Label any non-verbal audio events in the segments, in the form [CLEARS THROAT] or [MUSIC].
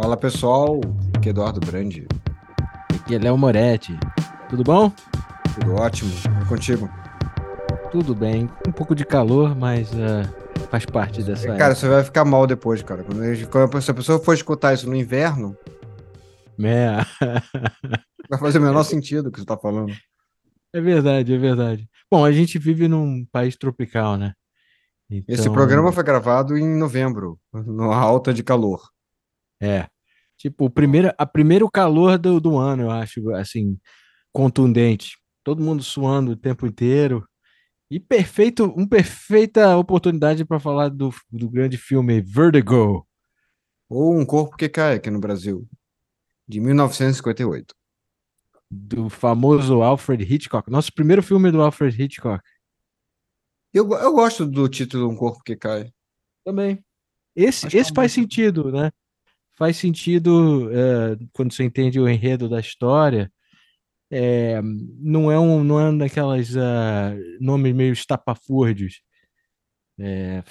Fala pessoal, aqui é Eduardo Brandi. Aqui é Léo Moretti. Tudo bom? Tudo ótimo. E contigo? Tudo bem. Um pouco de calor, mas uh, faz parte dessa. Cara, você vai ficar mal depois, cara. Quando, quando se a pessoa for escutar isso no inverno. É. [LAUGHS] vai fazer o menor sentido o que você tá falando. É verdade, é verdade. Bom, a gente vive num país tropical, né? Então... Esse programa foi gravado em novembro, numa alta de calor. É. Tipo, o primeiro, a primeiro calor do, do ano, eu acho, assim, contundente. Todo mundo suando o tempo inteiro. E perfeito, uma perfeita oportunidade para falar do, do grande filme Vertigo. Ou Um Corpo que Cai aqui no Brasil, de 1958. Do famoso Alfred Hitchcock. Nosso primeiro filme do Alfred Hitchcock. Eu, eu gosto do título Um Corpo que Cai. Também. Esse, esse faz sentido, né? Faz sentido é, quando você entende o enredo da história. É, não é um não é daquelas uh, nomes meio estapafúrdios. É,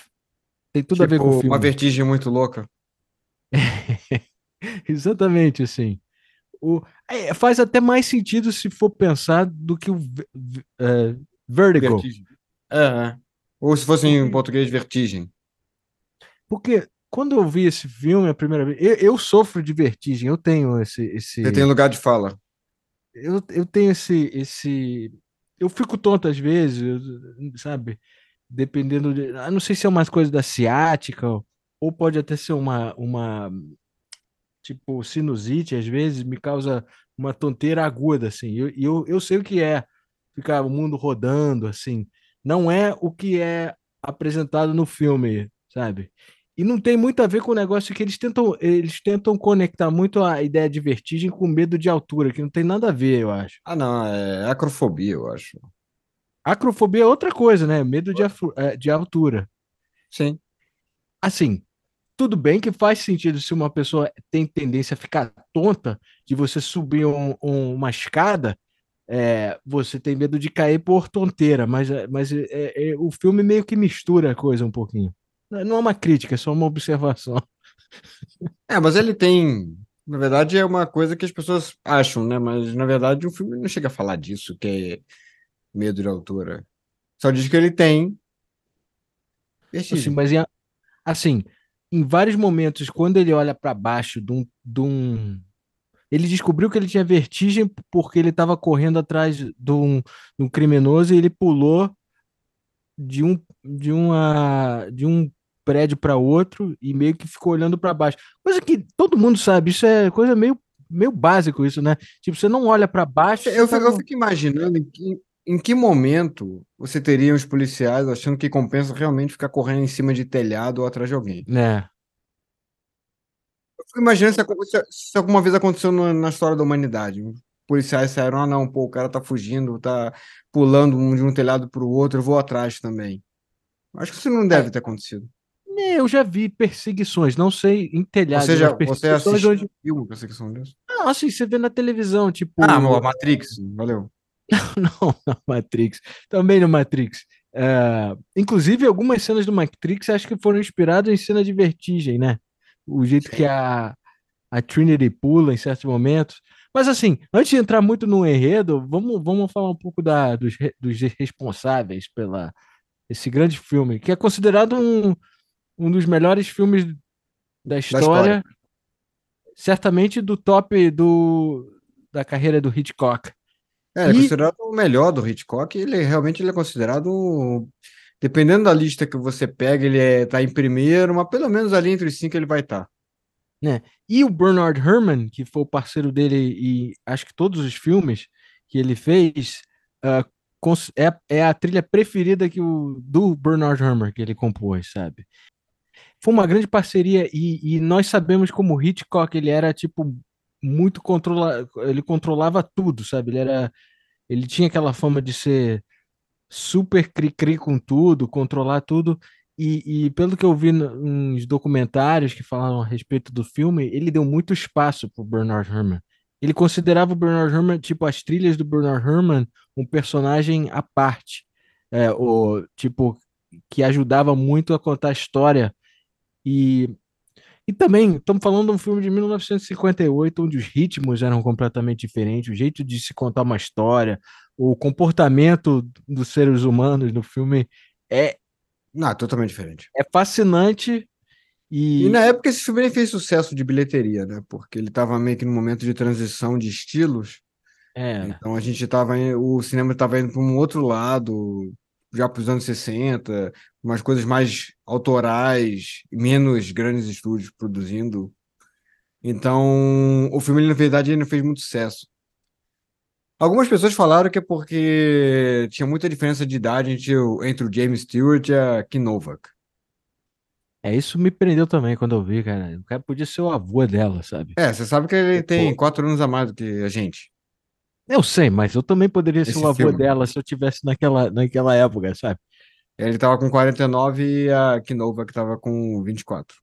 tem tudo tipo, a ver com o tipo, filme. Uma vertigem muito louca. [LAUGHS] Exatamente assim. O, é, faz até mais sentido se for pensar do que o uh, Vertigo. Vertigem. Uhum. Ou se fosse em português, vertigem. Porque quando eu vi esse filme a primeira vez, eu, eu sofro de vertigem, eu tenho esse. esse... Você tem lugar de fala. Eu, eu tenho esse, esse. Eu fico tonto às vezes, sabe? Dependendo de. Eu não sei se é umas coisas da ciática, ou pode até ser uma, uma. Tipo, sinusite, às vezes, me causa uma tonteira aguda, assim. E eu, eu, eu sei o que é ficar o mundo rodando, assim. Não é o que é apresentado no filme, sabe? E não tem muito a ver com o negócio que eles tentam, eles tentam conectar muito a ideia de vertigem com medo de altura, que não tem nada a ver, eu acho. Ah, não, é acrofobia, eu acho. Acrofobia é outra coisa, né? Medo de, é, de altura. Sim. Assim, tudo bem que faz sentido se uma pessoa tem tendência a ficar tonta de você subir um, um, uma escada, é, você tem medo de cair por tonteira, mas, mas é, é, o filme meio que mistura a coisa um pouquinho. Não é uma crítica, é só uma observação. É, mas ele tem. Na verdade, é uma coisa que as pessoas acham, né? Mas, na verdade, o filme não chega a falar disso, que é medo de altura. Só diz que ele tem. Assim, mas, em, assim, em vários momentos, quando ele olha para baixo de um, de um. Ele descobriu que ele tinha vertigem porque ele estava correndo atrás de um, de um criminoso e ele pulou de um, de uma, de um prédio para outro e meio que ficou olhando para baixo. Coisa que todo mundo sabe, isso é coisa meio, meio básico isso, né? Tipo, você não olha para baixo. Eu, fico, tá... eu fico imaginando em que, em que momento você teria os policiais achando que compensa realmente ficar correndo em cima de telhado ou atrás de alguém. É. Eu fico imaginando se, se alguma vez aconteceu no, na história da humanidade. policiais saíram, ah não, pô, o cara tá fugindo, tá pulando um, de um telhado para o outro, eu vou atrás também. Acho que isso não deve é. ter acontecido. É, eu já vi perseguições, não sei em telhados. Você, já, você assistiu onde... perseguição dessa? Não, assim, você vê na televisão, tipo... Ah, no Matrix, valeu. [LAUGHS] não, não, Matrix. Também no Matrix. Uh, inclusive, algumas cenas do Matrix acho que foram inspiradas em cena de vertigem, né? O jeito Sim. que a, a Trinity pula em certos momentos. Mas assim, antes de entrar muito no enredo, vamos, vamos falar um pouco da, dos, dos responsáveis pela esse grande filme, que é considerado um, um dos melhores filmes da história, da história. certamente do top do, da carreira do Hitchcock. É, ele é considerado o melhor do Hitchcock, ele realmente ele é considerado, dependendo da lista que você pega, ele é, tá em primeiro, mas pelo menos ali entre os cinco ele vai estar. Tá. Né? E o Bernard Herrmann, que foi o parceiro dele e acho que todos os filmes que ele fez, uh, é, é a trilha preferida que o, do Bernard Herrmann que ele compôs, sabe? Foi uma grande parceria e, e, nós sabemos como Hitchcock ele era tipo muito controla ele controlava tudo sabe? Ele era ele tinha aquela fama de ser super cri-cri com tudo controlar tudo. E, e, pelo que eu vi nos documentários que falaram a respeito do filme ele deu muito espaço para Bernard Herrmann. Ele considerava o Bernard Herrmann tipo as trilhas do Bernard Herrmann um personagem à parte. É, o tipo que ajudava muito a contar a história e E também, estamos falando de um filme de 1958, onde os ritmos eram completamente diferentes, o jeito de se contar uma história, o comportamento dos seres humanos no filme é. Não, é totalmente diferente. É fascinante. E... e na época esse filme nem fez sucesso de bilheteria, né? Porque ele estava meio que no momento de transição de estilos. É. Então a gente estava o cinema estava indo para um outro lado, já para os anos 60, umas coisas mais autorais, menos grandes estúdios produzindo. Então, o filme, na verdade, ele não fez muito sucesso. Algumas pessoas falaram que é porque tinha muita diferença de idade entre o, entre o James Stewart e a Kim Novak. É, isso me prendeu também quando eu vi, cara. O cara podia ser o avô dela, sabe? É, você sabe que ele tem quatro anos a mais do que a gente. Eu sei, mas eu também poderia ser Esse o avô filme. dela se eu tivesse naquela, naquela época, sabe? Ele tava com 49 e a Kim Novak tava com 24.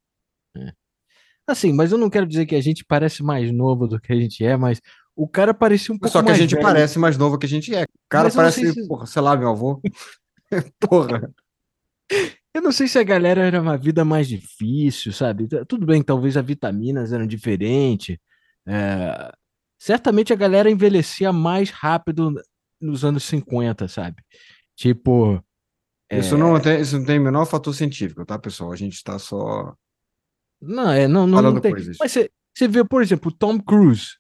Assim, mas eu não quero dizer que a gente parece mais novo do que a gente é, mas o cara parecia um pouco Só que a mais gente velho. parece mais novo que a gente é. O cara Mas não sei parece, se- porra, sei lá, meu avô. [LAUGHS] porra. Eu não sei se a galera era uma vida mais difícil, sabe? Tudo bem, talvez as vitaminas eram diferentes. é, Certamente a galera envelhecia mais rápido nos anos 50, sabe? Tipo, Isso, não tem, isso não tem o menor fator científico, tá, pessoal? A gente está só. não, é, não, não, não tem. coisas. Mas você vê, por exemplo, o Tom Cruise.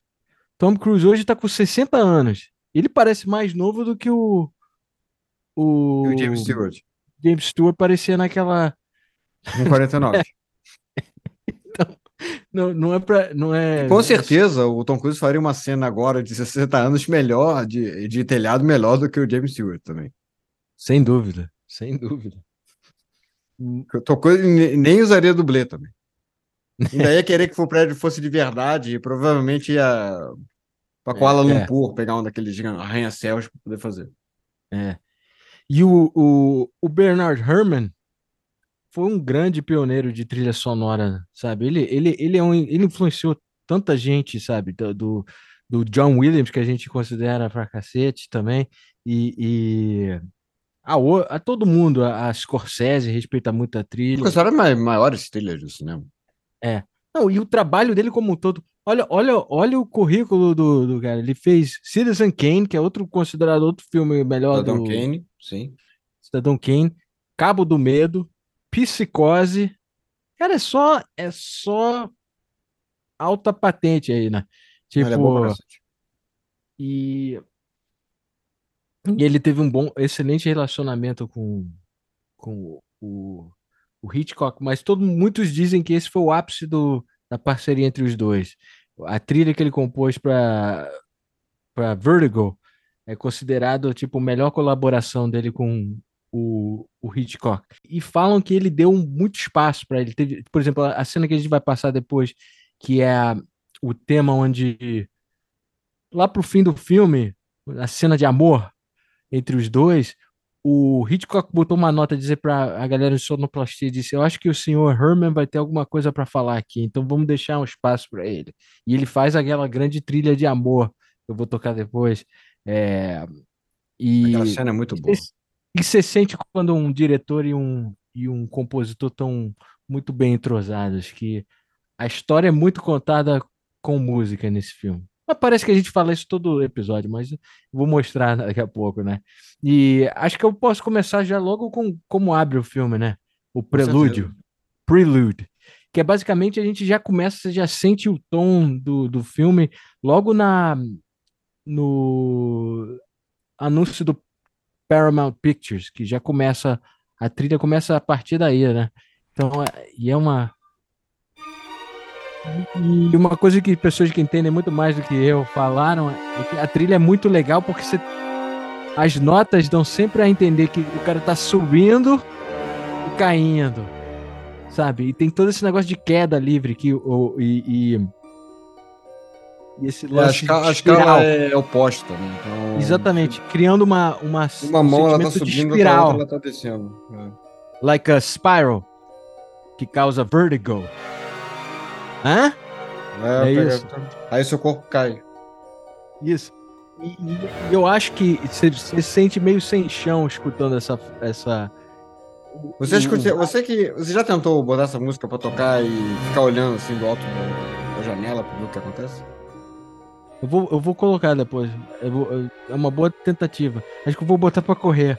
Tom Cruise hoje tá com 60 anos. Ele parece mais novo do que o. O, E o James Stewart, James Stewart parecia naquela. com 49. [LAUGHS] Não, não é pra. Não é, Com certeza, o Tom Cruise faria uma cena agora de 60 anos melhor, de, de telhado melhor do que o James Stewart também. Sem dúvida, sem dúvida. Cruise ne- nem usaria dublê também. Ainda [LAUGHS] ia querer que o prédio fosse de verdade e provavelmente ia para Kuala É, é. Lumpur pegar um daqueles arranha-céus para poder fazer. É. E o, o, o Bernard Herrmann foi um grande pioneiro de trilha sonora, sabe? Ele, ele, ele, é um, ele influenciou tanta gente, sabe? Do, do, John Williams, que a gente considera pra cacete também, e, e a, o- a todo mundo, a, a Scorsese respeita muito a trilha. Porque eram mai- maiores trilhas do cinema. Não, e o trabalho dele como um todo. Olha, olha, olha o currículo do, do cara. Ele fez Citizen Kane, que é outro considerado outro filme melhor Cidadão do Kane, sim. Cidadão Kane, Cabo do Medo, Psicose. Cara, é só é só alta patente aí, né? Ele é Tipo, cacete. e, e ele teve um bom, excelente relacionamento com, com o, o Hitchcock, mas todo, muitos dizem que esse foi o ápice do, da parceria entre os dois. A trilha que ele compôs para Vertigo é considerado tipo a melhor colaboração dele com o, o Hitchcock. E falam que ele deu muito espaço para ele. Teve, por exemplo, a a cena que a gente vai passar depois, que é a- o tema onde lá pro fim do filme, a cena de amor entre os dois, o Hitchcock botou uma nota dizer para a galera de sonoplastia, disse, eu acho que o senhor Herman vai ter alguma coisa para falar aqui, então vamos deixar um espaço para ele. E ele faz aquela grande trilha de amor, que eu vou tocar depois. É, e, Aquela cena é muito boa. e você sente quando um diretor e um, e um compositor estão muito bem entrosados, que a história é muito contada com música nesse filme. Mas parece que a gente fala isso todo episódio, mas vou mostrar [LAUGHS] daqui a pouco, né? E acho que eu posso começar já logo com como abre o filme, né? O prelúdio, prelude, que é basicamente a gente já começa, você já sente o tom do, do filme logo na no anúncio do Paramount Pictures, que já começa a trilha começa a partir daí, né? Então, é- e é uma e uma coisa que pessoas que entendem muito mais do que eu falaram é que a trilha é muito legal porque você as notas dão sempre a entender que o cara tá subindo e caindo, sabe? E tem todo esse negócio de queda livre que o e, e, e esse É, a, lance escala, a espiral. escala é oposta, né? Então, Exatamente, criando uma uma Uma um mão ela tá subindo, espiral, outra ela tá descendo. É. like a spiral, que causa vertigo. Hã? É, É pega- isso. Aí seu corpo cai. Isso. E, e- eu acho que você se sente meio sem chão escutando essa, essa, Você, escuta, você que. Você já tentou botar essa música pra tocar e ficar olhando assim do alto da, da janela pra ver o que acontece? Eu vou, eu vou colocar depois. Vou, é uma boa tentativa. Acho que eu vou botar pra correr.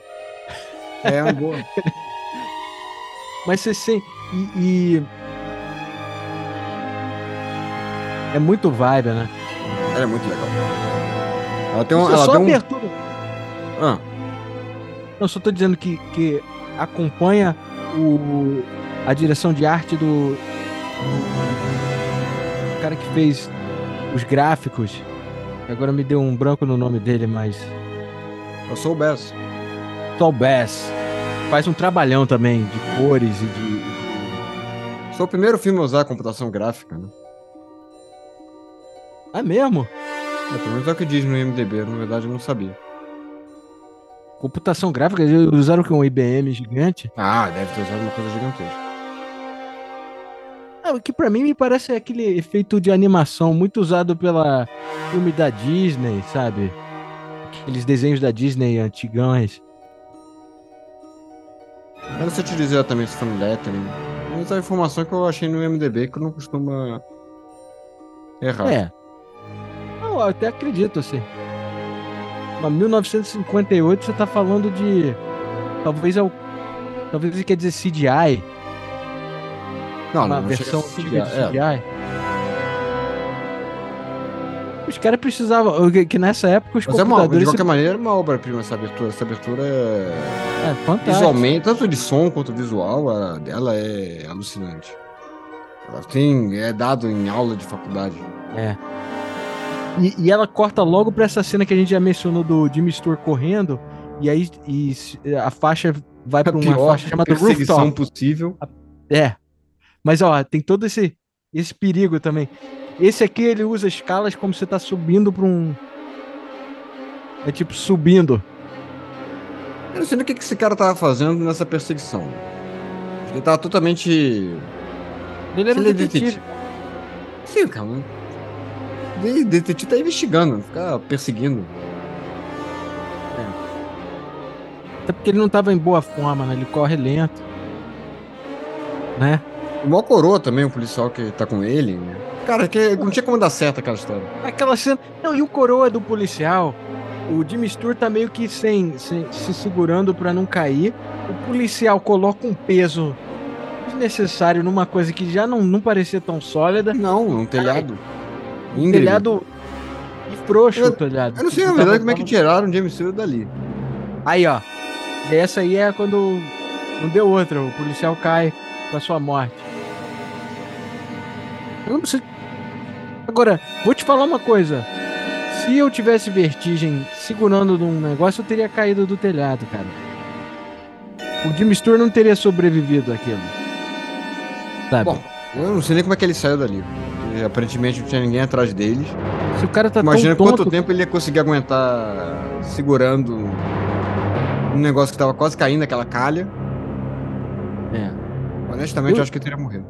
É, uma boa. [LAUGHS] Mas você sim. E, e, É muito vibe, né? Ela é muito legal. Ela tem, um, ela tem um. Abertura. Ah. Eu só tô dizendo que, que acompanha o, a direção de arte do, do cara que fez os gráficos. Agora me deu um branco no nome dele, mas. Eu sou o Bass. Sou o Bass. Faz um trabalhão também de cores e de. Sou o primeiro filme a usar computação gráfica, né? É mesmo? É, pelo menos é o que diz no IMDB, na verdade eu não sabia. Computação gráfica, eles usaram que um IBM gigante? Ah, deve ter usado uma coisa gigantesca. É, o que para mim me parece aquele efeito de animação muito usado pela filme da Disney, sabe? Aqueles desenhos da Disney antigões. Eu não sei te dizer exatamente se foi no lettering. Mas a informação que eu achei no MDB que eu não costuma errar. É. Eu até acredito, assim. Mas 1958 você tá falando de. Talvez é o. Talvez ele quer dizer CGI. Não, uma não versão CGI. CGI. É. Os caras precisavam. Que nessa época os Mas é uma, computadores. de qualquer maneira, é uma obra-prima essa abertura. Essa abertura é. É fantástico. Visualmente, tanto de som quanto visual, a dela é alucinante. Ela tem, é dado em aula de faculdade. É. E, e, ela corta logo pra essa cena que a gente já mencionou do Jimmy Stewart correndo, e aí e a faixa vai pra uma faixa chamada Rooftop. possível. É. Mas ó, tem todo esse, esse perigo também. Esse aqui ele usa escalas como você tá subindo pra um. É tipo subindo. Eu não sei o que esse cara tava fazendo nessa perseguição. Ele tava totalmente. Ele era um detetive. Sim, cara. O detetive tá investigando, ficar perseguindo. É. Até porque ele não tava em boa forma, né? Ele corre lento. Né? O mó coroa também, o policial que tá com ele. Né? Cara, que não tinha como dar certo aquela história. Aquela cena. Não, e o coroa do policial. O Jimmy Stewart tá meio que sem, sem se segurando para não cair. O policial coloca um peso desnecessário numa coisa que já não, não parecia tão sólida. Não, um telhado. Um telhado e frouxo eu, o telhado. Eu não sei, na verdade, como é que tiraram o James Stewart dali. Aí, ó. Essa aí é quando não deu outra. O policial cai com a sua morte. Eu não preciso... Agora, vou te falar uma coisa. Se eu tivesse vertigem segurando num negócio, eu teria caído do telhado, cara. O Jimmy Stewart não teria sobrevivido àquilo. Sabe? Bom, eu não sei nem como é que ele saiu dali aparentemente não tinha ninguém atrás deles. Se o cara tá Imagina quanto tonto... tempo ele ia conseguir aguentar segurando um negócio que tava quase caindo, aquela calha. É. Honestamente, eu, acho que ele teria morrido.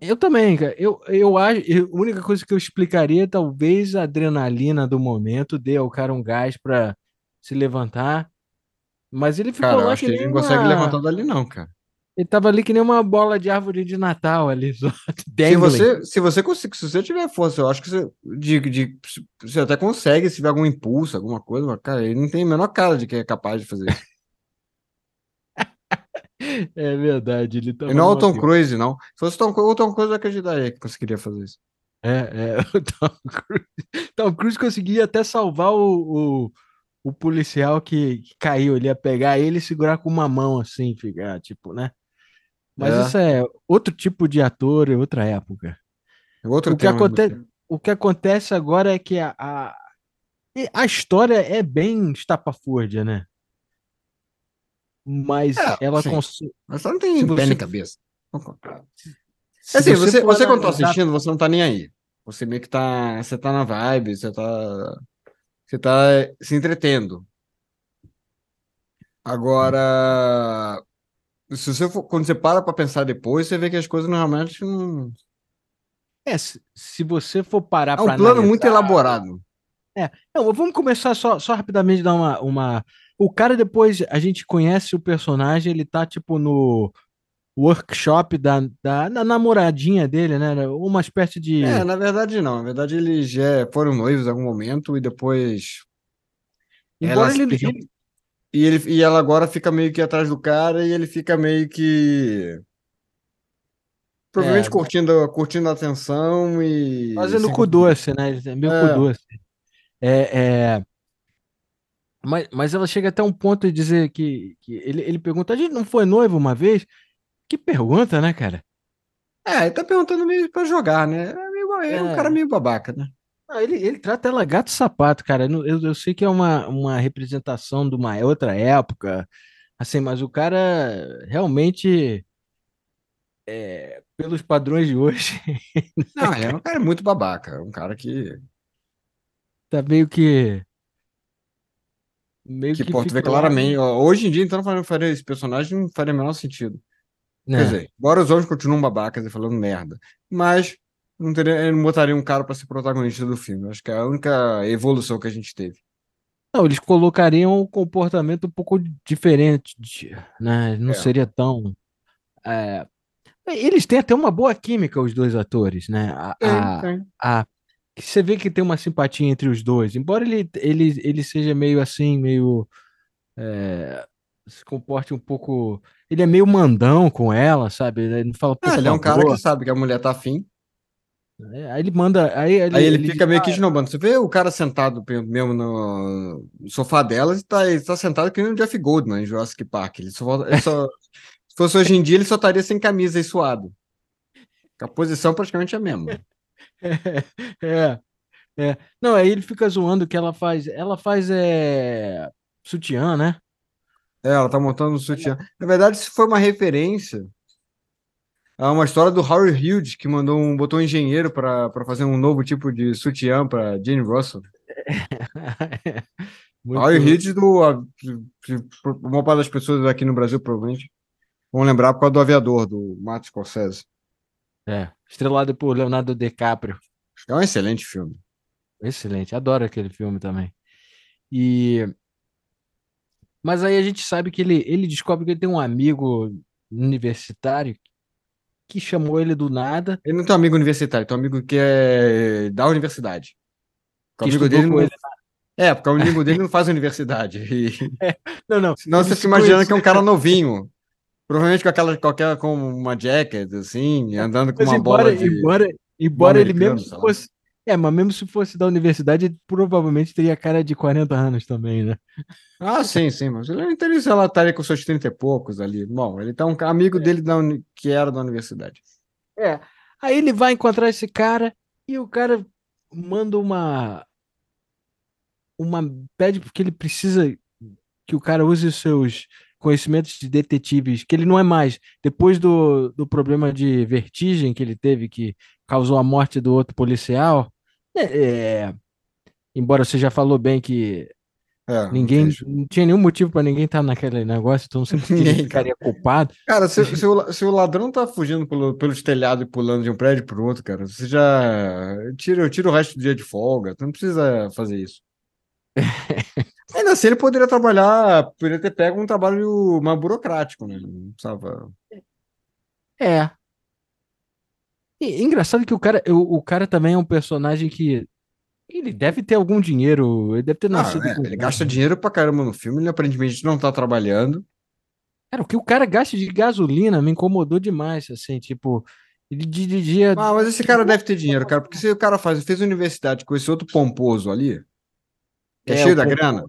Eu também, cara. Eu, eu acho. A única coisa que eu explicaria, talvez a adrenalina do momento dê ao cara um gás para se levantar. Mas ele ficou cara, lá acho que, ele não consegue levantar dali, não, cara. Ele tava ali que nem uma bola de árvore de Natal ali. [LAUGHS] se você, se você conseguir, se você tiver força, eu acho que você, de, de, você até consegue, se tiver algum impulso, alguma coisa, mas, cara, ele não tem a menor cara de que é capaz de fazer isso. [LAUGHS] é verdade, ele tá. não é o Tom Cruise, não. Se fosse Tom, o Tom Cruise, eu acreditaria que conseguiria fazer isso. É, é, [LAUGHS] o Tom Cruise. Tom Cruise conseguia até salvar o, o, o policial que, que, caiu. Ele ia pegar ele e segurar com uma mão assim, ficar, tipo, né? Mas é. isso é outro tipo de ator, é outra época. É outro o, que acontece, o que acontece agora é que a, a, a história é bem estapafúrdia, né? Mas é, ela consegue. Mas só não tem pé você... nem cabeça. Se assim, você, você, você quando tá assistindo, você não tá nem aí. Você meio que tá. Você tá na vibe, você tá. Você tá se entretendo. Agora, se você for, quando você para para pensar depois, você vê que as coisas normalmente não. É, se, se você for parar É um plano analisar... muito elaborado. É, não, vamos começar só, só rapidamente dar uma, uma O cara depois, a gente conhece o personagem, ele tá tipo no workshop da, da, da namoradinha dele, né? Uma espécie É, de. na verdade não. Na verdade eles já foram noivos em algum momento e depois Embora ele, ele- e ele e ela agora fica meio que atrás do cara e ele fica meio que provavelmente é, curtindo curtindo a atenção e fazendo cu doce, né? É meio cu é, doce. É, é, mas, mas ela chega até um ponto de dizer que, que ele, ele pergunta: a gente não foi noivo uma vez? Que pergunta, né, cara? é, ele tá perguntando meio pra jogar, né? É, meio, é um cara meio babaca, né? Ele, ele trata ela gato sapato, cara. Eu, eu, sei que é uma, uma representação de uma outra época, assim, mas o cara realmente, é, pelos padrões de hoje, [LAUGHS] Não, ele é um cara muito babaca, é um cara que tá meio que, meio que que pô, tu vê fica lá, claramente, ó, hoje em dia então não faria, esse personagem não faria o menor sentido. Quer né? dizer, embora os homens continuem babacas e falando merda, mas não teria, não botaria um cara pra ser protagonista do filme. Acho que é a única evolução que a gente teve. Não, eles colocariam um comportamento um pouco diferente, né? Não É, seria tão. é, Eles têm até uma boa química, os dois atores, né? A, a, a- que você vê que tem uma simpatia entre os dois, embora ele, ele, ele seja meio assim, meio é, se comporte um pouco. Ele é meio mandão com ela, sabe? Ele não fala, Ah, ele é um cara que favor. sabe que a mulher tá afim. Né? Aí ele manda. Aí ele, Aí ele ele diz, fica meio que "Ah, esnobando. Você vê o cara sentado mesmo no sofá dela e tá, ele tá sentado que nem o Jeff Goldman em Jurassic Park. Ele só, ele só- [LAUGHS] se fosse hoje em dia, ele só estaria sem camisa e suado. A posição praticamente é a mesma. [LAUGHS] é, é. Não, aí ele fica zoando que ela faz. Ela faz é, sutiã, né? É, ela tá montando um sutiã. Na verdade, isso foi uma referência a uma história do Howard Hughes, que mandou um, botou um engenheiro para fazer um novo tipo de sutiã para Jane Russell. [LAUGHS] Howard Muito. Hughes, do, a, uma parte das pessoas aqui no Brasil, provavelmente, vão lembrar por causa do Aviador, do Martin Scorsese. É, estrelado por Leonardo DiCaprio. É um excelente filme. Excelente, adoro aquele filme também. E mas aí a gente sabe que ele, ele descobre que ele tem um amigo universitário que chamou ele do nada, Ele não tem um amigo universitário, tem um amigo que é da universidade. O que amigo estudou dele não... ele. É, porque o amigo dele não faz universidade. E... [LAUGHS] Não, não. Senão você fica imaginando que é um cara novinho. Provavelmente com aquela, qualquer, com uma jacket, assim, andando com Mas uma embora, bola de. embora, embora ele mesmo fosse. É, mas mesmo se fosse da universidade, ele provavelmente teria cara de 40 anos também, né? Ah, sim, sim, mas ele não sei lá, estaria com seus 30 e poucos ali. Bom, ele tá um amigo dele da que era da universidade. É. Aí ele vai encontrar esse cara e o cara manda uma. Uma. Pede porque ele precisa que o cara use os seus conhecimentos de detetives, que ele não é mais. Depois do, do problema de vertigem que ele teve, que causou a morte do outro policial, é, embora você já falou bem que É, não ninguém fez. não tinha nenhum motivo para ninguém estar naquele negócio, então sempre [LAUGHS] Ninguém, ficaria culpado. Cara, se, [LAUGHS] se o, se o ladrão tá fugindo pelo, pelos telhados e pulando de um prédio pro outro, cara, você já tira, tira o resto do dia de folga. Tu não precisa fazer isso. [LAUGHS] Ainda assim, ele poderia trabalhar, poderia ter pego um trabalho mais burocrático, né? Não precisava. É. E, engraçado que o cara, o, o cara também é um personagem que ele deve ter algum dinheiro, ele deve ter Ah, nascido é, com ele gasta dinheiro pra caramba no filme, ele aparentemente não tá trabalhando. Cara, o que o cara gasta de gasolina me incomodou demais, assim, tipo, ele dirigia. Ah, mas esse cara deve ter dinheiro, cara, porque se o cara faz, fez universidade com esse outro pomposo ali, que é, É, cheio da pomposo. grana,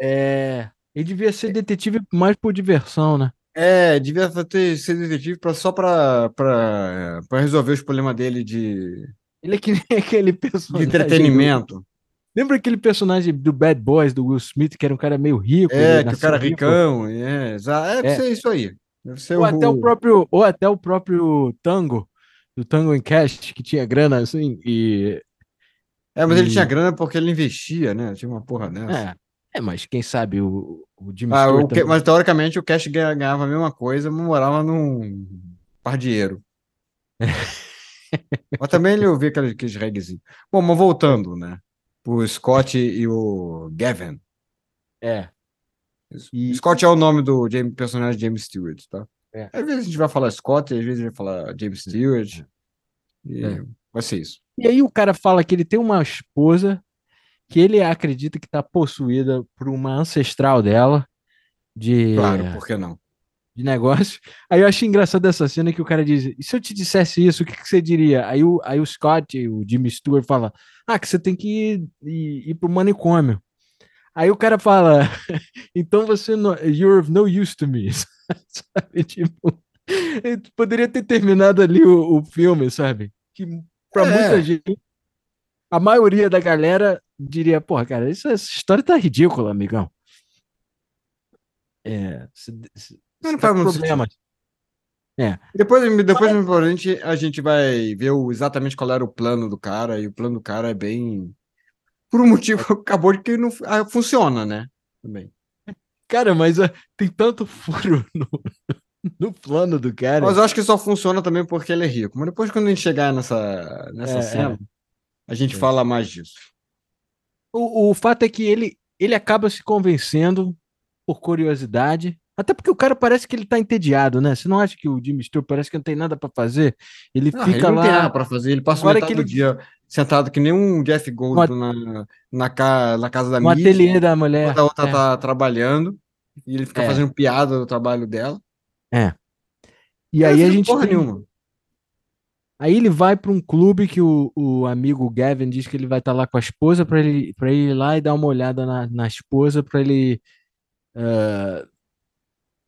É, ele devia ser detetive mais por diversão, né? É, devia ter, ser detetive pra, só pra, pra, pra resolver os problemas dele de, Ele é que nem [LAUGHS] aquele de personagem. do- entretenimento. Lembra aquele personagem do Bad Boys, do Will Smith, que era um cara meio rico? É, ele que o cara rico? ricão, é, é, deve É. ser isso aí. Deve ser Ou até o o. próprio, ou até o próprio Tango, do Tango em Cash, que tinha grana assim, e. É, mas ele e- tinha grana porque ele investia, né? Tinha uma porra dessa. É, é, mas quem sabe o, o Jimmy Ah, Stewart o que- mas teoricamente o Cash ganha- ganhava a mesma coisa, mas morava num pardieiro. [LAUGHS] mas também ele ouvia aqueles, aqueles reggaezinhos. Bom, mas voltando, né? O Scott e o Gavin. É. E... Scott é o nome do James, personagem James Stewart, tá? É. Às vezes a gente vai falar Scott, às vezes a gente vai falar James Stewart. E é. vai ser isso. E aí o cara fala que ele tem uma esposa que ele acredita que está possuída por uma ancestral dela de claro, por que não? De negócio. Aí eu achei engraçado essa cena que o cara diz: e se eu te dissesse isso, o que, que você diria? Aí o, aí o Scott, o Jimmy Stewart, fala: Ah, que você tem que ir, ir, ir pro manicômio. Aí o cara fala: [LAUGHS] Então você não, you're of no use to me. [LAUGHS] sabe? Tipo, poderia ter terminado ali o, o filme, sabe? Que pra é. muita gente, a maioria da galera diria: Porra, cara, essa história tá ridícula, amigão. É, se, se, não, não faz muito problema. É. Depois, depois a gente, a gente vai ver o, exatamente qual era o plano do cara, e o plano do cara é bem. Por um [LAUGHS] motivo, acabou de que não ah, funciona, né? Também. Cara, mas uh, tem tanto furo [LAUGHS] no, no plano do cara. Mas eu acho que só funciona também porque ele é rico. Mas depois, quando a gente chegar nessa, nessa é, cena, é. A gente fala mais disso. O, o fato é que ele, ele acaba se convencendo por curiosidade. Até porque o cara parece que ele tá entediado, né? Você não acha que o Jimmy Stewart parece que não tem nada para fazer? Ele fica ele não lá. Tem nada pra fazer, ele passa metade que ele... do dia sentado que nem um Jeff Goldblum na, na, ca... na casa da no mídia. ateliê da mulher. A outra é. tá trabalhando e ele fica é. fazendo piada do trabalho dela. É. E aí a gente. Porra tem... nenhuma. Aí ele vai para um clube que o, o amigo Gavin diz que ele vai estar tá lá com a esposa para ele, pra ele ir lá e dar uma olhada na, na esposa para ele uh,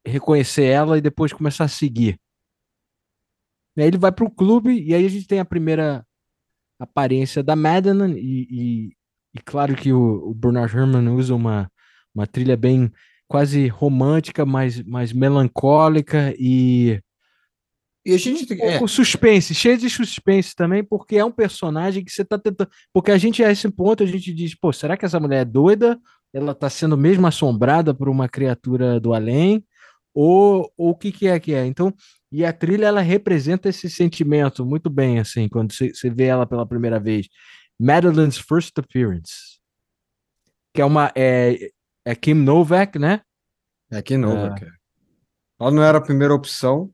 reconhecer ela e depois começar a seguir. E aí ele vai para o clube e aí a gente tem a primeira aparência da Madden e, e, e claro que o, o, Bernard Herrmann usa uma, uma trilha bem quase romântica, mas mais melancólica e e a gente tem é. suspense, cheio de suspense também, porque é um personagem que você tá tentando. Porque a gente, a esse ponto, a gente diz, pô, será que essa mulher é doida? Ela tá sendo mesmo assombrada por uma criatura do além? Ou, ou o que, que é que é? Então, e a trilha ela representa esse sentimento muito bem, assim, quando você, você vê ela pela primeira vez. Madeline's First Appearance. Que é uma. É, é Kim Novak, né? É Kim Novak. Uh, ela não era a primeira opção,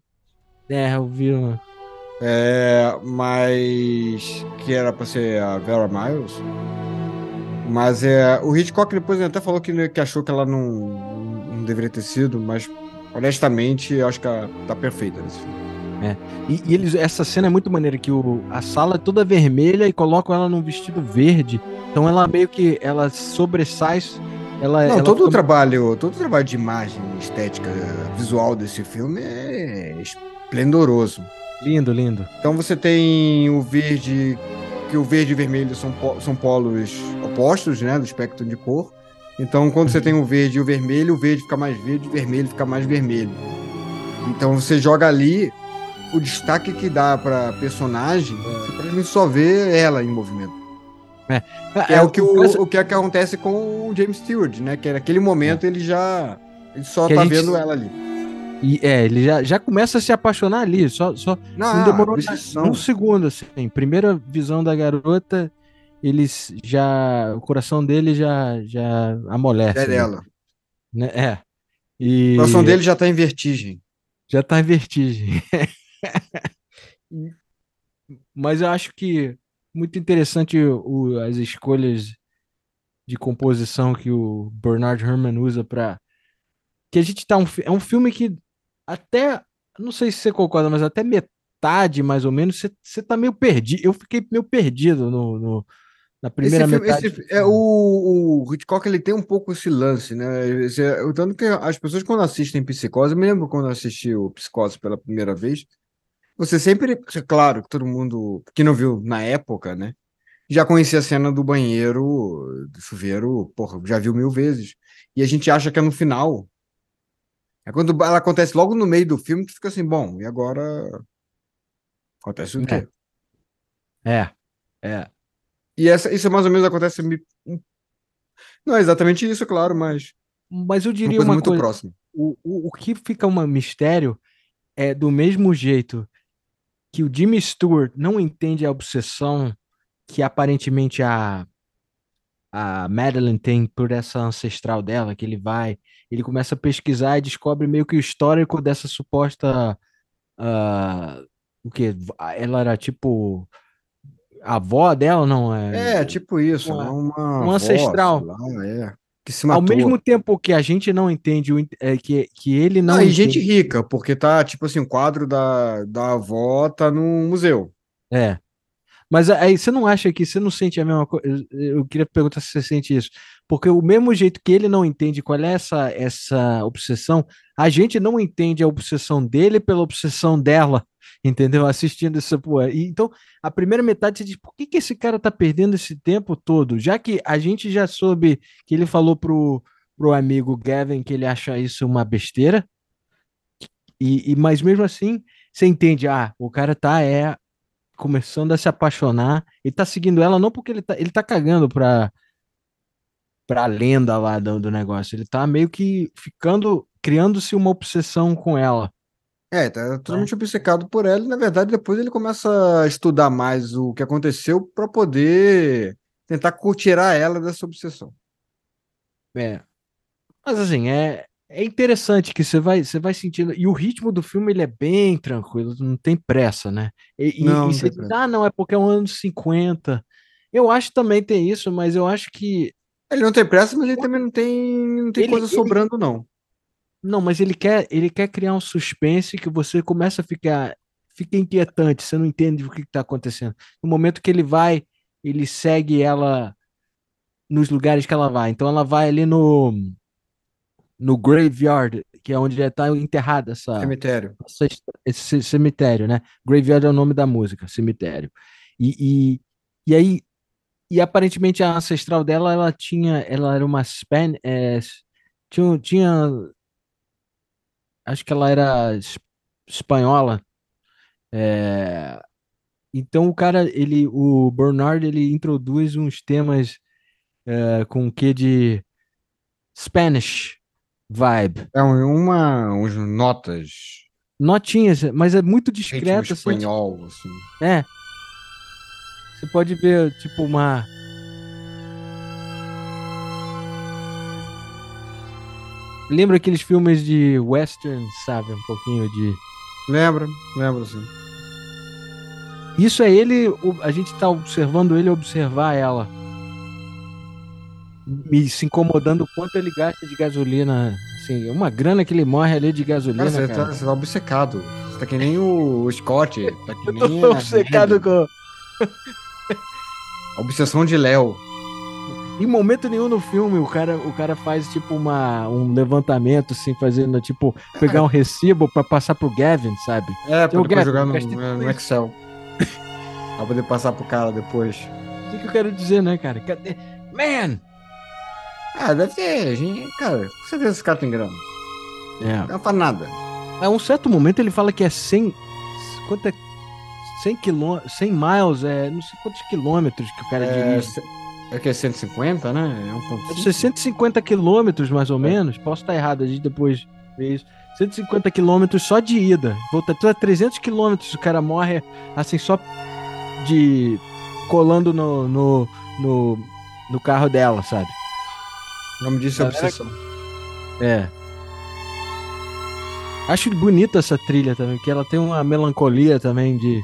é, eu vi uma. É, mas que era para ser a Vera Miles. Mas é, o Hitchcock depois até falou que, que achou que ela não, não deveria ter sido, mas honestamente eu acho que ela tá perfeita nesse filme. É. E, e, eles, essa cena é muito maneira que o, a sala é toda vermelha e colocam ela num vestido verde. Então ela meio que ela sobressai. Ela, Não, ela todo fica... o trabalho, todo o trabalho de imagem, estética, visual desse filme é esplendoroso. Lindo, lindo. Então você tem o verde, que o verde e o vermelho são, são polos opostos, né, do espectro de cor. Então quando você uhum. tem o verde e o vermelho, o verde fica mais verde, o vermelho fica mais vermelho. Então você joga ali o destaque que dá para personagem, você praticamente só vê ela em movimento. É, é, é o, que o, o, que, é que acontece com o James Stewart, né? Que naquele momento é. ele já ele só que tá gente... vendo ela ali. E é, ele já, já começa a se apaixonar ali, só, só não, não demorou um segundo, assim. Primeira visão da garota, eles já. O coração dele já, já amolece. É dela. Né? É. E... O coração dele já tá em vertigem. Já tá em vertigem. [LAUGHS] Mas eu acho que muito interessante o, as escolhas de composição que o Bernard Herrmann usa para que a gente tá um, é um filme que até, não sei se você concorda, mas até metade, mais ou menos, você, você tá meio perdido. Eu fiquei meio perdido no, no na primeira esse filme, metade. Esse, é, o, o Hitchcock ele tem um pouco esse lance, né? Esse, o tanto que as pessoas quando assistem Psicose, eu me lembro quando eu assisti o Psicose pela primeira vez, você sempre, claro, que todo mundo que não viu na época, né? Já conhecia a cena do banheiro, do chuveiro, porra, já viu mil vezes. E a gente acha que é no final, é quando ela acontece logo no meio do filme que fica assim, bom, e agora acontece o quê? É, é. E essa, isso mais ou menos acontece. Não é exatamente isso, claro, mas. Mas eu diria uma coisa, uma muito coisa, próxima. O, o, o que fica um mistério é do mesmo jeito que o Jimmy Stewart não entende a obsessão que aparentemente a a Madeline tem por essa ancestral dela, que ele vai, ele começa a pesquisar e descobre meio que o histórico dessa suposta. Uh, o que? Ela era tipo. A avó dela, não é? É, tipo isso, uma, uma um ancestral. Lá, é, que se matou. Ao mesmo tempo que a gente não entende, é, que, que ele não. Ah, e gente rica, porque tá, tipo assim, o quadro da, da avó tá no museu. É. Mas aí você não acha que você não sente a mesma coisa? Eu queria perguntar se você sente isso. Porque o mesmo jeito que ele não entende qual é essa, essa obsessão, a gente não entende a obsessão dele pela obsessão dela, entendeu? Assistindo essa porra. E, então, a primeira metade você diz, por que, que esse cara tá perdendo esse tempo todo? Já que a gente já soube que ele falou pro, pro amigo Gavin que ele acha isso uma besteira, e, e mas mesmo assim, você entende, ah, o cara tá é começando a se apaixonar. Ele tá seguindo ela não porque ele tá, ele tá cagando pra, pra lenda lá do, do negócio. Ele tá meio que ficando, criando-se uma obsessão com ela. É, tá totalmente é. obcecado por ela e, na verdade, depois ele começa a estudar mais o que aconteceu para poder tentar tirar ela dessa obsessão. É. Mas assim, é, é interessante que você vai, você vai sentindo. E o ritmo do filme ele é bem tranquilo, não tem pressa, né? E, não, e, você diz, ah, não, é porque é um ano 50. Eu acho que também tem isso, mas eu acho que. Ele não tem pressa, mas ele também não tem, não tem ele, coisa sobrando, ele... não. Não, mas ele quer, ele quer criar um suspense que você começa a ficar. Fica inquietante, você não entende o que está acontecendo. No momento que ele vai, ele segue ela nos lugares que ela vai. Então ela vai ali no no graveyard, que é onde está enterrada essa cemitério. Essa, esse cemitério, né? Graveyard é o nome da música, cemitério. E, e, e aí e aparentemente a ancestral dela, ela tinha, ela era uma Span, é, tinha, tinha, acho que ela era espanhola. É, então o cara, ele, o Bernard, ele introduz uns temas é, com que de Spanish, vibe. É uma, uns notas. Notinhas, mas é muito discreto. Assim, espanhol, assim. É. Você pode ver, tipo, uma. Lembra aqueles filmes de western, sabe? Um pouquinho de. Lembra, lembra sim. Isso é ele, a gente tá observando ele observar ela me se incomodando o quanto ele gasta de gasolina. Assim, uma grana que ele morre ali de gasolina. Cara, você, cara. Tá, você tá obcecado. Você tá que nem o Scott. Tá que nem [LAUGHS] Eu tô obcecado com. A obsessão de Léo. Em momento nenhum no filme o cara, o cara faz tipo uma, um levantamento, assim, fazendo tipo, pegar um recibo pra passar pro Gavin, sabe? É, pra depois jogar no, no Excel. pra poder passar pro cara depois. O que eu quero dizer, né, cara? Cadê? Man! Ah, deve ter, gente. Cara, com certeza esse cara tem grana. É. Não faz nada. A um certo momento ele fala que é 100. Quanto é? 100 quilômetros. 100 miles, é não sei quantos quilômetros que o cara é, dirige. É que é 150, né? É um ponto. É 150 quilômetros, mais ou é. menos. Posso estar errado, a gente depois vê isso. 150 quilômetros só de ida. Volta a 300 quilômetros, o cara morre assim só de colando no, no, no, no carro dela, sabe? O nome disso é obsessão. É. Acho bonita essa trilha também, que ela tem uma melancolia também de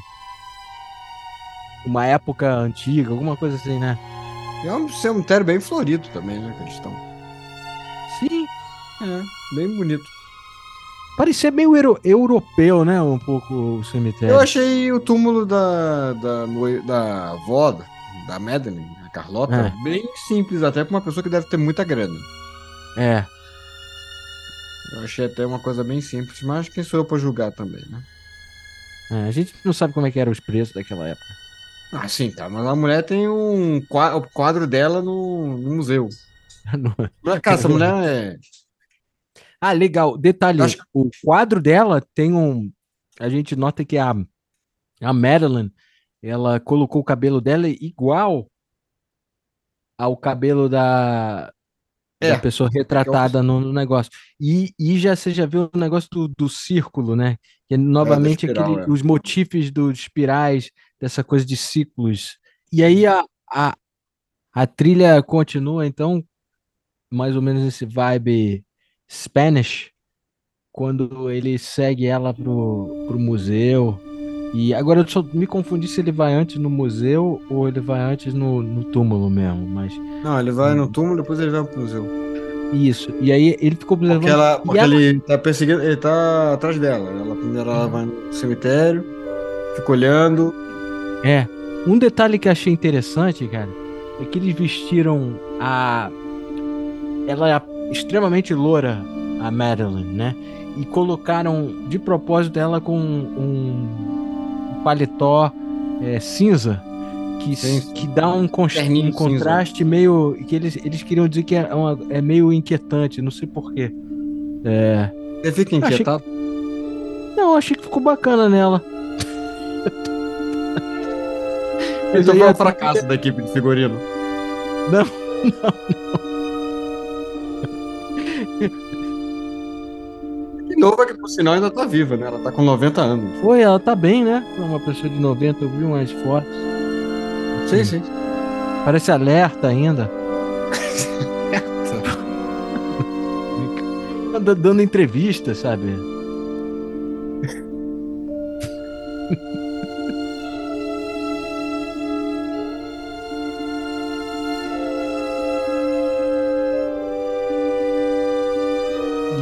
uma época antiga, alguma coisa assim, né? É um cemitério bem florido também, né, que eles estão. Sim. É, bem bonito. Parecia meio euro europeu, né? Um pouco o cemitério. Eu achei o túmulo da, da, da avó, da Madeline, Carlota, é. bem simples, até pra uma pessoa que deve ter muita grana. É. Eu achei até uma coisa bem simples, mas quem sou eu pra julgar também, né? É, a gente não sabe como é que eram os preços daquela época. Ah, sim, tá. Mas a mulher tem um quadro dela no, no museu. [LAUGHS] Por cara, essa mulher é. Ah, legal. Detalhe: Acho... o quadro dela tem um. A gente nota que a, a Madeline ela colocou o cabelo dela igual ao cabelo da, é, da pessoa retratada no, no, negócio. E, e já você já viu o negócio do, do círculo, né? Que é novamente é, espiral, aquele, é. os motifs dos espirais, dessa coisa de ciclos. E aí a, a, A trilha continua, então, mais ou menos esse vibe Spanish, quando ele segue ela pro, pro museu. E agora eu só me confundi se ele vai antes no museu ou ele vai antes no, no túmulo mesmo, mas Não, ele vai no túmulo, depois ele vai pro museu. isso. E aí ele ficou levando. Porque, ela, porque ela- ele tá perseguindo, ele tá atrás dela. Ela primeiro ela vai no cemitério, fica olhando. É. Um detalhe que eu achei interessante, cara, é que eles vestiram a. Ela é extremamente loura, a Madeline, né? E colocaram de propósito ela com um paletó é, cinza. Que, Sim, que dá um, um contraste meio. que eles, eles queriam dizer que é, uma- é meio inquietante, não sei porquê. É. Ele fica Achei inquietado. Não, eu achei que ficou bacana nela. Então foi um fracasso da equipe de figurino. De [LAUGHS] novo é que por sinal ainda tá viva, né? Ela tá com 90 anos. Foi, ela tá bem, né? Pra uma pessoa de 90, eu vi umas fotos. Sim, sim. Parece alerta ainda. [LAUGHS] Anda dando entrevista, sabe?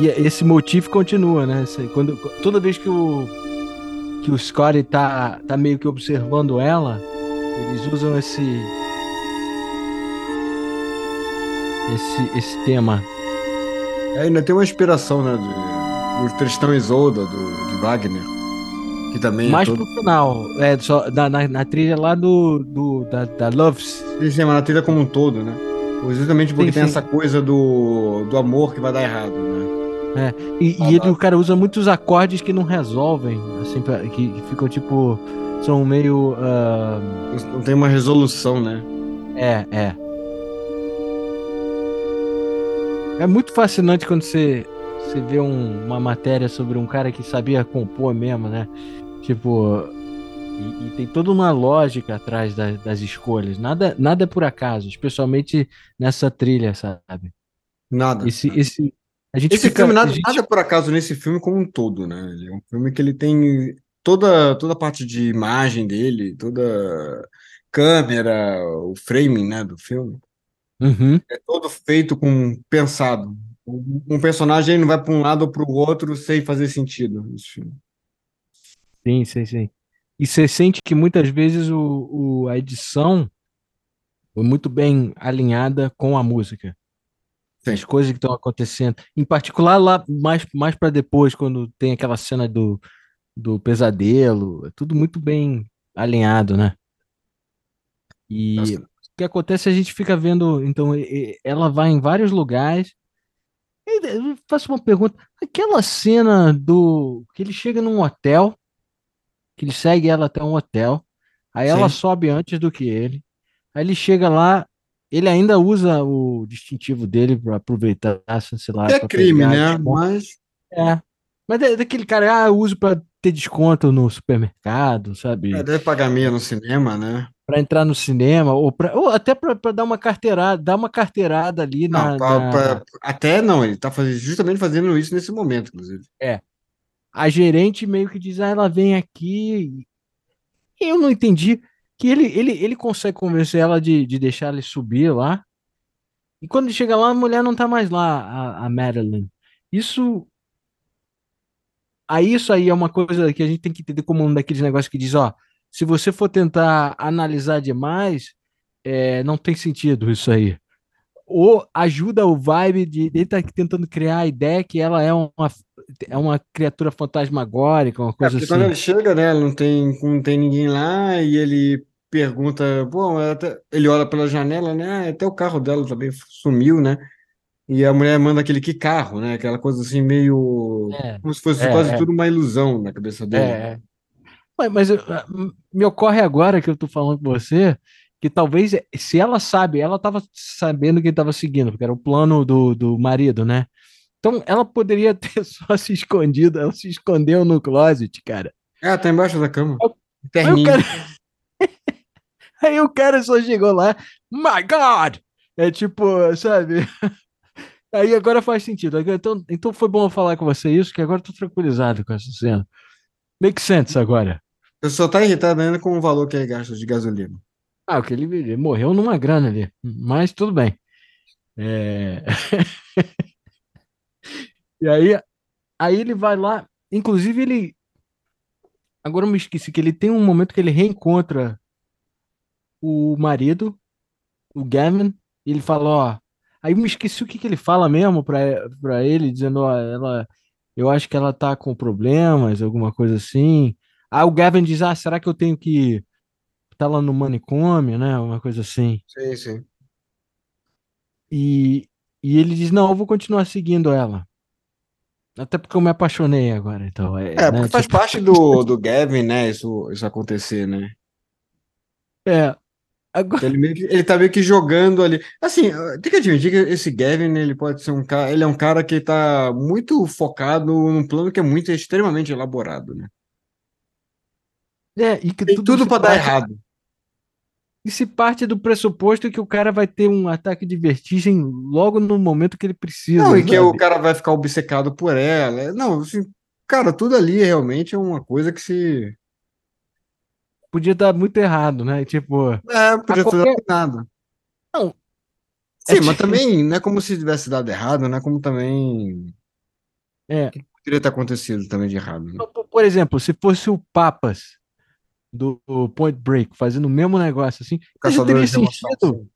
E esse motivo continua, né? Quando, toda vez que o que o Scotty tá, tá meio que observando ela, eles usam esse esse esse tema. É, ainda tem uma inspiração, né? Do, do Tristão e Isolda, do, de Wagner. Que também Mais é todo... pro final, é só na, na, na trilha lá do, do da, da Loves. Sim, mas na trilha como um todo, né? Justamente porque Sim, tem sim. essa coisa do, do amor que vai dar errado, né? E, Ah, e ele, o cara usa muitos acordes que não resolvem, assim, pra- que, que ficam tipo. São meio. ah, Não tem uma resolução, né? é, é. É muito fascinante quando você, você vê um- uma matéria sobre um cara que sabia compor mesmo, né? Tipo. E, e tem toda uma lógica atrás da- das escolhas. Nada, nada é por acaso, especialmente nessa trilha, sabe? Nada. Esse, esse, a gente Esse fica- filme, nada, gente- nada por acaso nesse filme como um todo, né? Ele é um filme que ele tem toda, toda a parte de imagem dele, toda câmera, o framing, né, do filme, Uhum. é todo feito com pensado. Um personagem não vai para um lado ou para o outro sem fazer sentido nesse filme. Sim, sim, sim. E você sente que muitas vezes o, o- a edição foi muito bem alinhada com a música. As coisas que estão acontecendo. Em particular, lá mais, mais para depois, quando tem aquela cena do, do pesadelo. É tudo muito bem alinhado, né? E Nossa. o que acontece, a gente fica vendo. Então, ela vai em vários lugares. Eu faço uma pergunta. Aquela cena do. que ele chega num hotel, que ele segue ela até um hotel. Aí ela Sim. sobe antes do que ele. Aí ele chega lá, ele ainda usa o distintivo dele para aproveitar, sei lá, É crime, pegar né? Mas É. Mas é daquele cara, ah, eu uso para ter desconto no supermercado, sabe? é, deve pagar meia no cinema, né? Para entrar no cinema, ou, pra, ou até para dar uma carteirada, dar uma carteirada ali Não, na, pra- na- pra- até não, ele tá fazendo, justamente fazendo isso nesse momento, inclusive. a gerente meio que diz, ah, ela vem aqui. Eu não entendi que ele, ele, ele consegue convencer ela de, de deixar ele subir lá. E quando ele chega lá, a mulher não tá mais lá, a, a Madeline. Isso. Aí isso aí é uma coisa que a gente tem que entender como um daqueles negócios que diz, ó, se você for tentar analisar demais, é, não tem sentido isso aí. Ou ajuda o vibe de ele tá tentando criar a ideia que ela é uma, é uma criatura fantasmagórica, uma É, coisa quando assim. ele chega, né, não tem, não tem ninguém lá e ele pergunta, bom, até, ele olha pela janela, né, ah, até o carro dela também sumiu, né, e a mulher manda aquele que carro, né, aquela coisa assim meio, É, como se fosse é, quase é. tudo uma ilusão na cabeça dele. É, é. Mas, mas eu- ah, me ocorre agora que eu tô falando com você que talvez eh, se ela sabe, ela tava sabendo que ele tava seguindo, porque era o plano do, do marido, né? Então ela poderia [LAUGHS] ter só se escondido, ela se escondeu no closet, cara. Ah, tá embaixo da cama. Aí o Terninho. cara- Aí o cara só chegou lá, my God! É tipo, sabe? [LAUGHS] Aí agora faz sentido. Então, então foi bom eu falar com você isso, que agora eu tô tranquilizado com essa cena. Make sense agora. Eu só tá irritado ainda com o valor que ele gasta de gasolina. Ah, o que ele, ele morreu numa grana ali. Mas tudo bem. É... [LAUGHS] e aí, aí ele vai lá. Inclusive, ele. Agora eu me esqueci que ele tem um momento que ele reencontra o marido, o Gavin, e ele fala, ó. Aí eu me esqueci o que, que ele fala mesmo pra, pra ele, dizendo, ó, ela. Eu acho que ela tá com problemas, alguma coisa assim. Aí o Gavin diz, ah, será que eu tenho que tá lá no manicômio, né? Uma coisa assim. Sim, sim. E, e ele diz, não, eu vou continuar seguindo ela. Até porque eu me apaixonei agora, então. É, É, né, porque faz tipo, parte do, do Gavin, né? Isso, isso acontecer, né? é. Agora, Ele, meio que- ele tá meio que jogando ali. Assim, tem que admitir que esse Gavin, ele pode ser um cara. Ele é um cara que tá muito focado num plano que é muito extremamente elaborado, né? é, e que Tem tudo se pra dar parte- errado. E se parte do pressuposto que o cara vai ter um ataque de vertigem logo no momento que ele precisa. Não, e que sabe? o cara vai ficar obcecado por ela. Não, assim, cara, tudo ali realmente é uma coisa que se. Podia dar muito errado, né? Tipo, É, podia ter qualquer- dado nada. Não. Sim, É mas também não é como se tivesse dado errado, não é como também. é. Poderia ter acontecido também de errado. né? Por- Por exemplo, se fosse o Papas do Point Break fazendo o mesmo negócio assim, o cara já teria se enchido.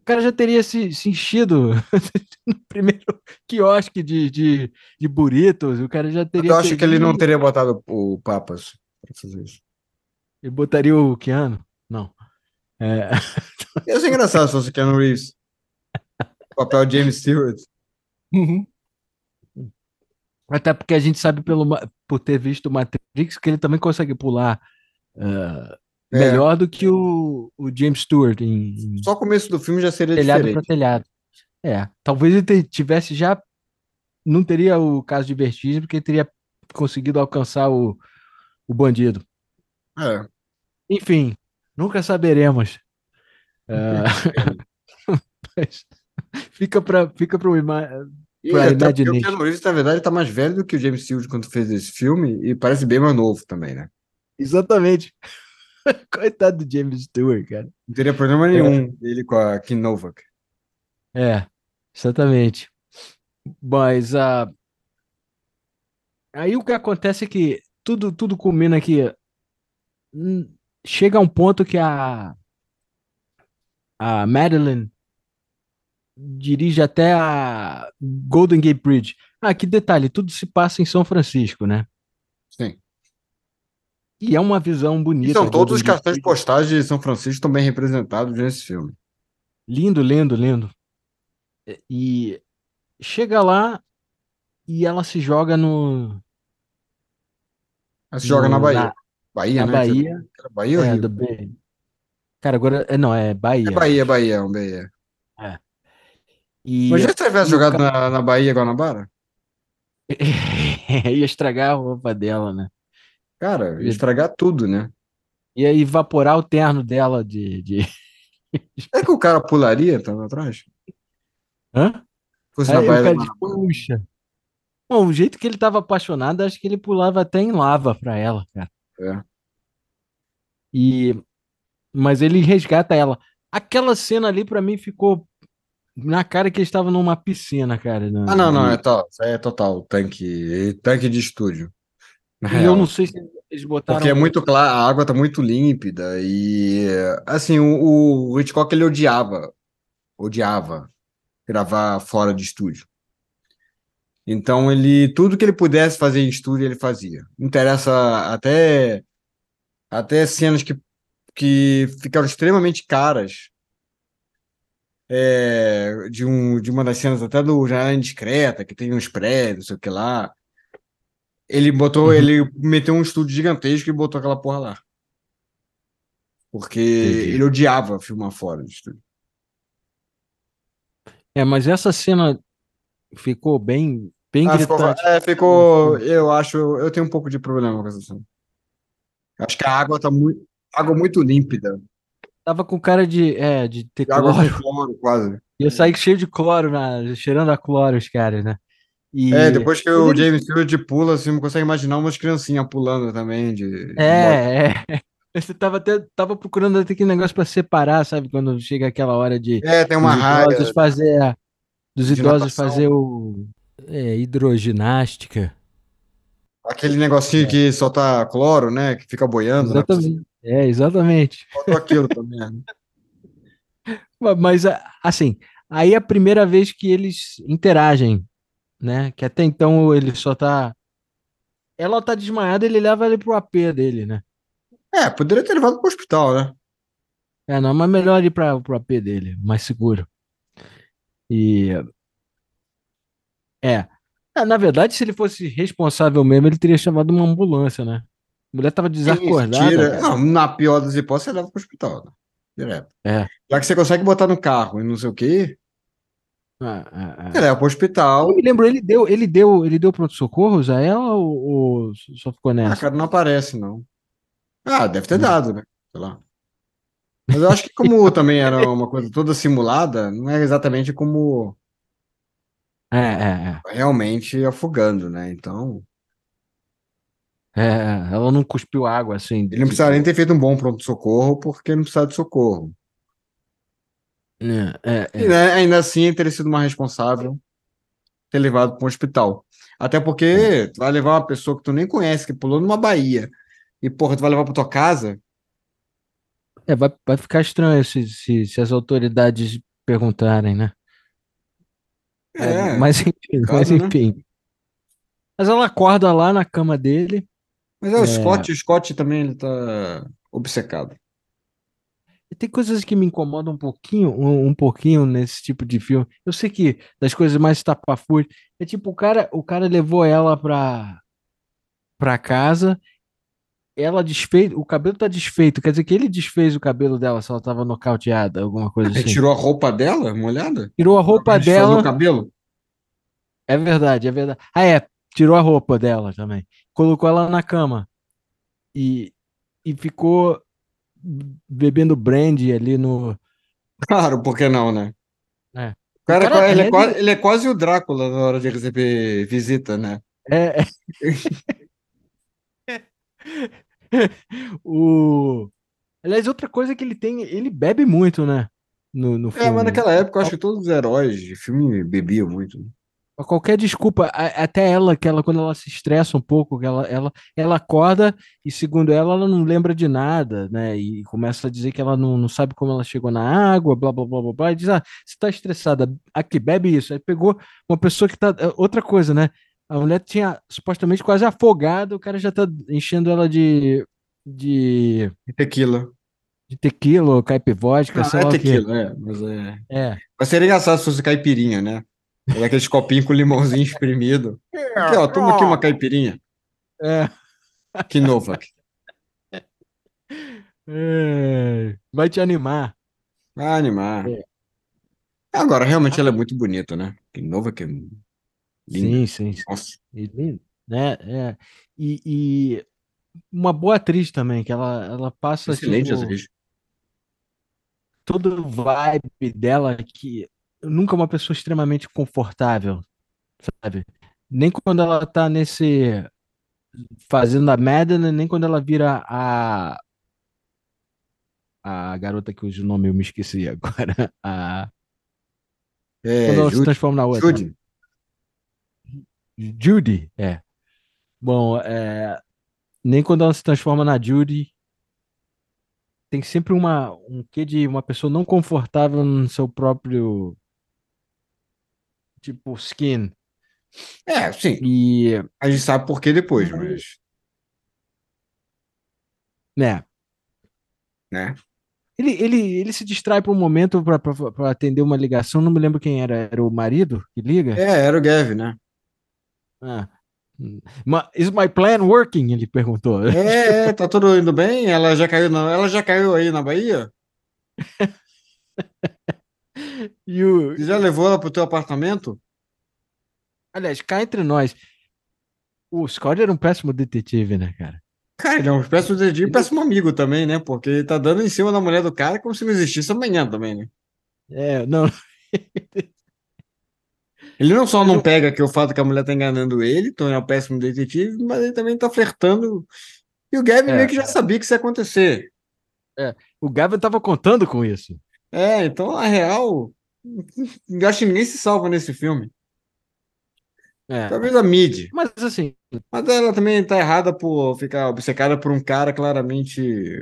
O cara já teria se, se enchido no primeiro quiosque de, de, de burritos. O cara já teria. Eu acho que ele não teria botado o Papas pra fazer isso. E botaria o Keanu? Não. É, Ia ser engraçado se fosse o Keanu Reeves. O papel de James Stewart. até porque a gente sabe pelo, ma- por ter visto o Matrix que ele também consegue pular ah, É. melhor do que o, o James Stewart em, Só o começo do filme já seria telhado para diferente. telhado. É, talvez ele tivesse já. Não teria o caso de vertigem, porque ele teria conseguido alcançar o, o bandido. É. Enfim, nunca saberemos. Mas [LAUGHS] fica para fica pro ima- E Pra até porque o. Keanu Reeves, na verdade, tá mais velho do que o James Stewart quando fez esse filme e parece bem mais novo também, né? Exatamente. [LAUGHS] Coitado do James Stewart, cara. Não teria problema nenhum ele com a Kim Novak. É, exatamente. Mas ah, aí o que acontece é que tudo, tudo culmina que chega a um ponto que a, a Madeline dirige até a Golden Gate Bridge. Ah, que detalhe, tudo se passa em São Francisco, né? Sim. E é uma visão E bonita. são todos os cartões postais de São Francisco estão bem representados nesse filme. Lindo, lindo, lindo. E chega lá e ela se joga no, Aí se joga na no- Bahia. Bahia, na né? Bahia. Era Bahia ou É, Rio? do B. Cara, agora. É, não, é Bahia. É Bahia, Bahia, é um Bahia. E Mas já se tivesse jogado ca- na, na Bahia Guanabara? [LAUGHS] ia estragar a roupa dela, né? Cara, ia estragar tudo, né? Ia evaporar o terno dela de. de... [LAUGHS] É que o cara pularia, tava atrás? Hã? Fosse na Aí Bahia cara puxa. Bom, o jeito que ele tava apaixonado, acho que ele pulava até em lava pra ela, cara. É. E mas ele resgata ela. Aquela cena ali pra mim ficou na cara que eles estavam numa piscina, cara. né? Ah, não, não, é, to, é total tanque, tanque de estúdio. E eu não sei se eles botaram. Porque é muito claro, a água tá muito límpida e assim, o, o Hitchcock ele odiava, odiava gravar fora de estúdio. Então ele tudo que ele pudesse fazer em estúdio ele fazia. Interessa até até cenas que que ficaram extremamente caras. É, de um de uma das cenas até do Janela Indiscreta, que tem uns prédios, não sei o que lá. Ele botou, Uhum. ele meteu um estúdio gigantesco e botou aquela porra lá. Porque Entendi. ele odiava filmar fora do estúdio. É, mas essa cena ficou bem, bem Ah, ficou, é, ficou, eu acho, eu tenho um pouco de problema com essa cena. Acho que a água tá muito, água muito límpida. Tava com cara de, é, de ter De água cloro. cloro, quase. Ia sair cheio de cloro, na, cheirando a cloro os caras, né? É, E. depois que o. James Stewart pula, assim, não consegue imaginar umas criancinhas pulando também de. É, é. [LAUGHS] Você tava até tava procurando até aquele negócio para separar, sabe? Quando chega aquela hora de É, tem uma raia fazer dos idosos natação. fazer o é, hidroginástica. Aquele negocinho que solta cloro, né? Que fica boiando piscina. Exatamente. É, exatamente. Faltou aquilo também. né? Ma- [LAUGHS] Mas assim, aí é a primeira vez que eles interagem, né? Que até então ele só tá ela tá desmaiada, ele leva ele pro AP dele, né? É, poderia ter levado pro hospital, né? É, não, mas melhor ir para pro AP dele, mais seguro. E é. É, na verdade, se ele fosse responsável mesmo, ele teria chamado uma ambulância, né? A mulher tava desacordada, tira. Não, na pior das hipóteses, você leva pro hospital, né? Direto. É. Já que você consegue botar no carro e não sei o quê, Ah, ah, ah. você leva pro hospital. Eu me lembro, ele deu, ele deu, ele deu pronto-socorros a ela ou, ou só ficou Ah, nessa? cara, não aparece, não. Ah, deve ter Hum. dado, né? Sei lá. Mas eu acho que como também era uma coisa toda simulada, não é exatamente como É, é, realmente afogando, né? Então, é, é, ela não cuspiu água assim. ele não precisaria nem ter feito um bom pronto-socorro, porque não precisava de socorro. É, é, E, é. né, ainda assim, teria sido mais responsável ter levado para um hospital. Até porque tu vai levar uma pessoa que tu nem conhece, que pulou numa baía, e, porra, tu vai levar para tua casa? É, vai, vai ficar estranho se, se, se as autoridades perguntarem, né? É, É, mas enfim, mas né? enfim. Mas ela acorda lá na cama dele. Mas é o É. Scott, o Scott também ele tá obcecado. E tem coisas que me incomodam um pouquinho, um, um pouquinho nesse tipo de filme. Eu sei que das coisas mais estapafúrdias é tipo o cara, o cara levou ela pra, pra casa, ela desfez, o cabelo tá desfeito, quer dizer que ele desfez o cabelo dela se ela tava nocauteada, alguma coisa Ele assim. tirou a roupa dela, molhada? Tirou a roupa desfazer o dela. cabelo? É verdade, é verdade. Ah, é, tirou a roupa dela também. Colocou ela na cama e, e ficou bebendo brandy ali no. Claro, por que não, né? É. O cara, O cara ele, é é quase, ele é quase o Drácula na hora de receber visita, né? É, é. [LAUGHS] [LAUGHS] [LAUGHS] o... Aliás, outra coisa que ele tem, ele bebe muito, né? No, no É, filme. mas naquela época eu acho que todos os heróis de filme bebiam muito. né? Qualquer desculpa, até ela, que ela, quando ela se estressa um pouco, ela, ela, ela acorda e, segundo ela, ela não lembra de nada, né? E começa a dizer que ela não, não sabe como ela chegou na água, blá, blá, blá, blá, blá. E diz, ah, você tá estressada, aqui, bebe isso. Aí pegou uma pessoa que tá... é, Outra coisa, né? A mulher tinha supostamente quase afogado, o cara já tá enchendo ela de, de, tequila. de tequila Não, sei é lá tequila, é, mas é. É. Mas seria engraçado se fosse caipirinha, né? Era aqueles copinhos com limãozinho espremido. Aqui, ó, toma aqui uma caipirinha. É. Que nova. É. Vai te animar. Vai animar. É. Agora, realmente ela é muito bonita, né? Que nova, que linda. Sim, sim. Nossa. E né? É. E, e uma boa atriz também, que ela, ela passa Excelente tipo, atriz. todo o vibe dela que nunca é uma pessoa extremamente confortável, sabe? Nem quando ela tá nesse fazendo a né? nem quando ela vira a a garota cujo nome eu me esqueci agora, [LAUGHS] a É, quando ela se Judy. transforma na outra. Judy. Judy, é. Bom, é, nem quando ela se transforma na Judy, tem sempre uma, um quê de uma pessoa não confortável no seu próprio, tipo, skin. É, sim. E, A gente sabe por que depois, mas. né, Né? ele, ele, ele se distrai por um momento para atender uma ligação, não me lembro quem era, era o marido que liga? É, era o Gav, né? Ah. Is my plan working? Ele perguntou. É, é, tá tudo indo bem? Ela já caiu, na... ela já caiu aí na Bahia? [LAUGHS] E o, já levou ela pro teu apartamento? aliás, cá entre nós, o Scott era um péssimo detetive, né, cara? Cara, ele é um péssimo detetive, Ele- péssimo amigo também, né? Porque ele tá dando em cima da mulher do cara como se não existisse amanhã também, né? É, não, [LAUGHS] Ele não só não pega que o fato que a mulher tá enganando ele, então é um péssimo detetive, mas ele também tá flertando. E o Gavin É. meio que já sabia que isso ia acontecer. o Gavin tava contando com isso. É, então, na real, eu acho que ninguém se salva nesse filme. É. Talvez a Mid. Mas assim, Mas ela também tá errada por ficar obcecada por um cara claramente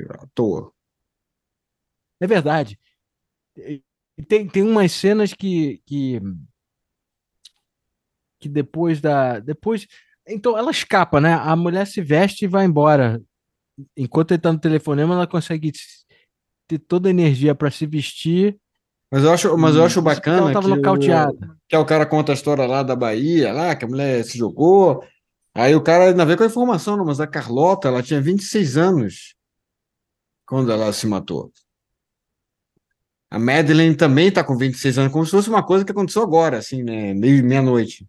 à toa. é verdade. Tem, tem umas cenas que, que, que depois da. Depois. Então ela escapa, né? A mulher se veste e vai embora. Enquanto ele tá no telefonema, ela consegue ter toda a energia para se vestir. Mas eu acho, mas eu acho bacana que o, que é o cara conta a história lá da Bahia, lá, que a mulher se jogou. Aí o cara ainda vem com a informação, não, mas a Carlota, ela tinha 26 anos quando ela se matou. A Madeleine também tá com 26 anos, como se fosse uma coisa que aconteceu agora, assim, né? Meio meia-noite.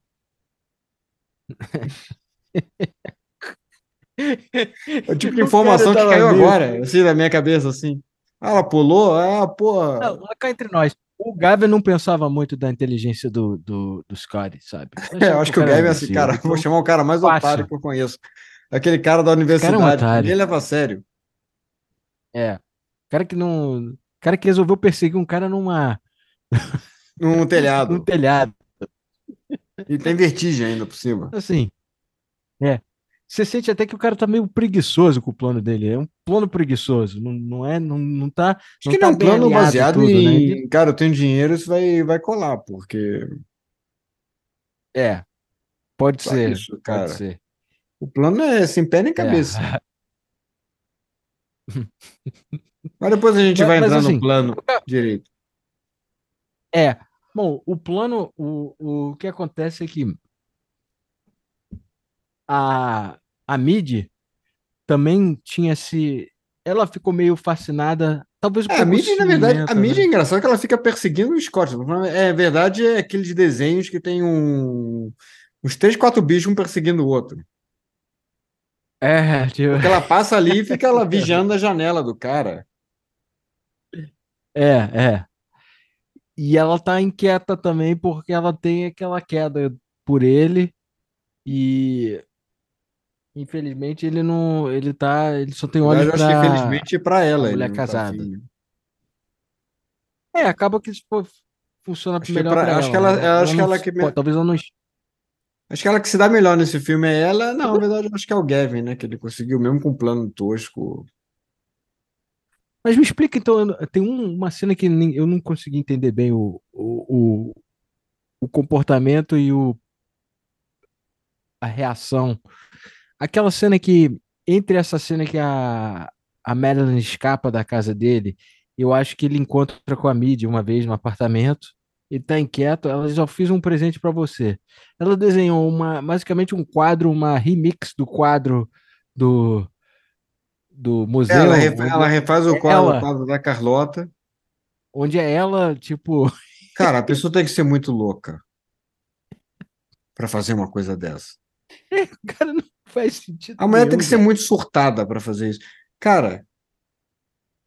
É o tipo de O informação que cara caiu meio- agora, assim, na minha cabeça, assim. Ah, ela pulou, ah, pô. Não, cá entre nós. O Gavin não pensava muito da inteligência do, do, do Scotty, sabe? [LAUGHS] É, eu acho que o Gavin é assim, cara, vou chamar o cara mais passa. otário que eu conheço. Aquele cara da cara é um universidade, otário. ninguém leva a sério. É. Cara que não. Cara que resolveu perseguir um cara numa, Num [LAUGHS] num telhado. E tem vertigem ainda por cima. Assim. É. Você sente até que o cara tá meio preguiçoso com o plano dele. É um plano preguiçoso. Não, não é. Não, não tá. Acho não que tá não é um plano baseado tudo, né? em, Ele- cara, eu tenho dinheiro, isso vai, vai colar, porque É. Pode Só ser. isso, Pode cara. ser. o plano é sem pé nem cabeça. É. [LAUGHS] Mas depois a gente Mas- vai mas entrar assim, no plano direito. É. Bom, o plano, o, o que acontece é que a, a Mid também tinha se. Ela ficou meio fascinada, talvez É, a mídia, na verdade, a mídia né? é engraçada que ela fica perseguindo o Scott. É verdade, é aqueles desenhos que tem um, uns três, quatro bichos um perseguindo o outro. É, tipo, Porque ela passa ali e fica ela [LAUGHS] vigiando a janela do cara. é, é. E ela tá inquieta também porque ela tem aquela queda por ele e infelizmente ele não, ele tá, ele só tem olhos eu acho que infelizmente para ela. mulher tá casada. afim. É, acaba que isso pô, funciona Acho que melhor pra- pra acho que ela, ela- né? eu acho que ela que pô, talvez ela não Acho que ela que se dá melhor nesse filme é ela. Não, na verdade, eu acho que é o Gavin, né? Que ele conseguiu, mesmo com um plano tosco. Mas me explica então, tem um- uma cena que eu não consegui entender bem o, o, o, o comportamento e o, a reação. Aquela cena que, entre essa cena que a, a Madeline escapa da casa dele, eu acho que ele encontra com a Midi uma vez no apartamento, ele tá inquieto, ela diz, eu fiz um presente para você. Ela desenhou uma, basicamente um quadro, uma remix do quadro do, do museu, Ela, refa- onde- ela refaz o quadro, ela- o da Carlota. onde é ela, tipo, Cara, a pessoa tem que ser muito louca para fazer uma coisa dessa. [LAUGHS] cara, não faz sentido A mulher tem nenhum, que ser muito surtada para fazer isso. Cara,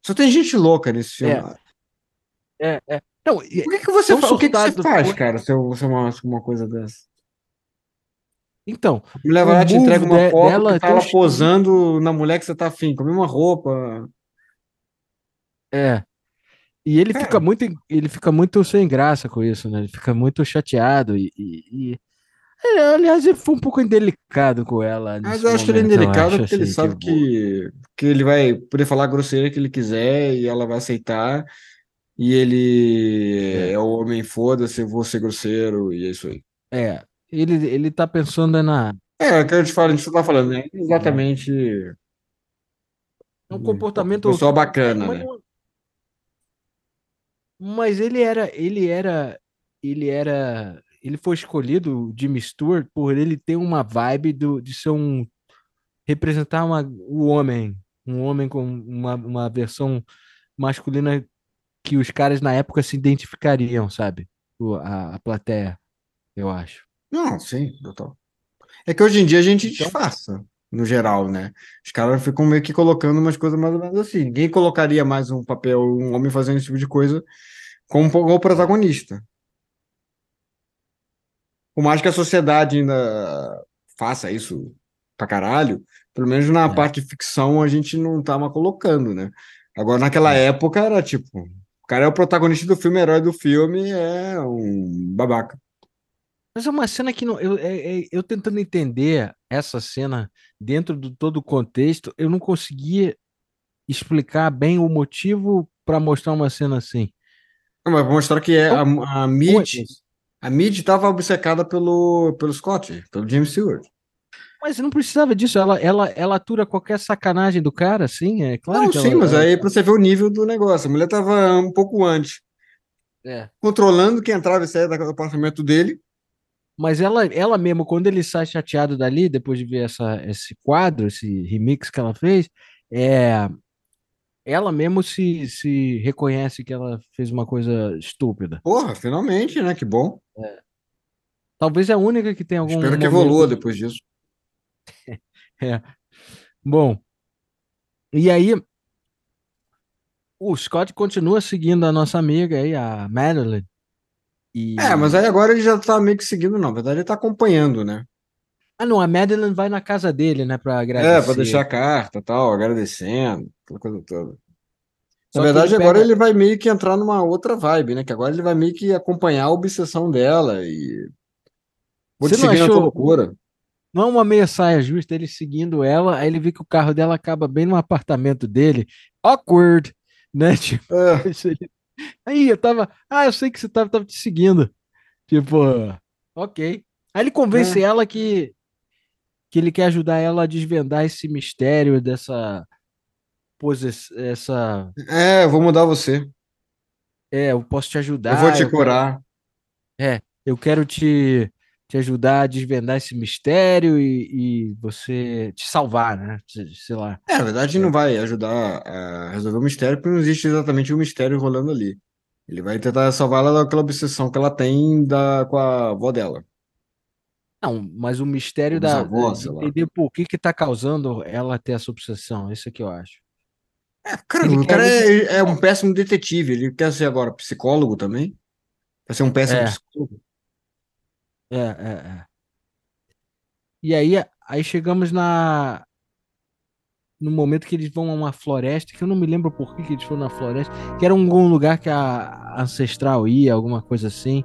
só tem gente louca nesse filme. É. É, é. Não, Por que que você Tão fa- O que que você faz, cara, se eu se eu uma, uma coisa dessa? Então, A mulher vai lá, te entrega uma de- foto dela que é tá ela posando na mulher que você tá afim, com a mesma roupa. é. E ele Cara. fica muito, ele fica muito sem graça com isso, né? Ele fica muito chateado e, e- e- É, aliás, ele foi um pouco indelicado com ela. Mas eu acho ele momento, eu indelicado acho, porque ele assim, sabe tipo, que, que ele vai poder falar a grosseria que ele quiser e ela vai aceitar. E ele É. é, o homem, foda-se, eu vou ser grosseiro, e é isso aí. É, ele, ele tá pensando é na É, é o que eu te falo, a gente tá falando, né? Exatamente. é um comportamento Pessoal bacana, Mas né? não- Mas ele era, ele era, ele era, ele foi escolhido, o Jimmy Stewart, por ele ter uma vibe do, de ser um representar uma, o homem, um homem com uma, uma versão masculina que os caras na época se identificariam, sabe? A, a plateia, eu acho. Não, sim, total. É que hoje em dia a gente Então- disfarça. no geral, né? Os caras ficam meio que colocando umas coisas mais ou menos assim. Ninguém colocaria mais um papel, um homem fazendo esse tipo de coisa como o protagonista. Por mais que a sociedade ainda faça isso pra caralho, pelo menos na É. parte de ficção a gente não tava colocando, né? Agora, naquela É. época era tipo, o cara é o protagonista do filme, herói do filme, é um babaca. Mas é uma cena que não, eu, é- é- eu tentando entender essa cena dentro do todo o contexto, eu não conseguia explicar bem o motivo para mostrar uma cena assim. Não, Mas mostrar que é a, a Como é Mid, a Mid tava obcecada pelo, pelo Scott, pelo James Stewart. Mas não precisava disso, ela, ela, ela atura qualquer sacanagem do cara, assim, é claro Não, sim, ela, mas aí pra você ver o nível do negócio. A mulher tava um pouco antes, é. controlando quem entrava e saía do apartamento dele. Mas ela, ela mesmo, quando ele sai chateado dali, depois de ver essa, esse quadro, esse remix que ela fez, é, ela mesmo se, se reconhece que ela fez uma coisa estúpida. Porra, finalmente, né? Que bom. Talvez é a única que tem algum Espero que evolua de- depois disso. [LAUGHS] É. Bom, e aí o Scott continua seguindo a nossa amiga aí, a Madeline. E... É, mas aí agora ele já tá meio que seguindo, não. Na verdade, ele tá acompanhando, né? Ah, não, a Madeline vai na casa dele, né, pra É, agradecer. pra deixar a carta e tal, agradecendo, aquela coisa toda. Só Na verdade, ele agora pega- ele vai meio que entrar numa outra vibe, né? Que agora ele vai meio que acompanhar a obsessão dela e. Vou te Você não seguir na tua achou- loucura. Não é uma meia saia justa, ele seguindo ela, aí ele vê que o carro dela acaba bem no apartamento dele. Awkward, né? [LAUGHS] Tipo, É, aí. Eu tava, ah, eu sei que você tava, tava te seguindo. Tipo, ok. Aí ele convence É. ela que, que ele quer ajudar ela a desvendar esse mistério dessa poses, essa, é, eu vou mudar você. é, eu posso te ajudar. Eu vou te quero- curar. eu quero te, te ajudar a desvendar esse mistério e, e você te salvar, né? Sei lá. É, na verdade, não vai ajudar a resolver o mistério, porque não existe exatamente um mistério rolando ali. Ele vai tentar salvar ela daquela obsessão que ela tem da, com a avó dela. Não, mas o mistério Os da, avós, lá. entender por que que tá causando ela ter essa obsessão, isso é que eu acho. É, cara, Ele o cara é, é um péssimo detetive. Ele quer ser agora psicólogo também. Quer ser um péssimo É. psicólogo. É, é, é. E aí, aí chegamos na no momento que eles vão a uma floresta, que eu não me lembro por que que eles foram na floresta, que era algum lugar que a ancestral ia, alguma coisa assim,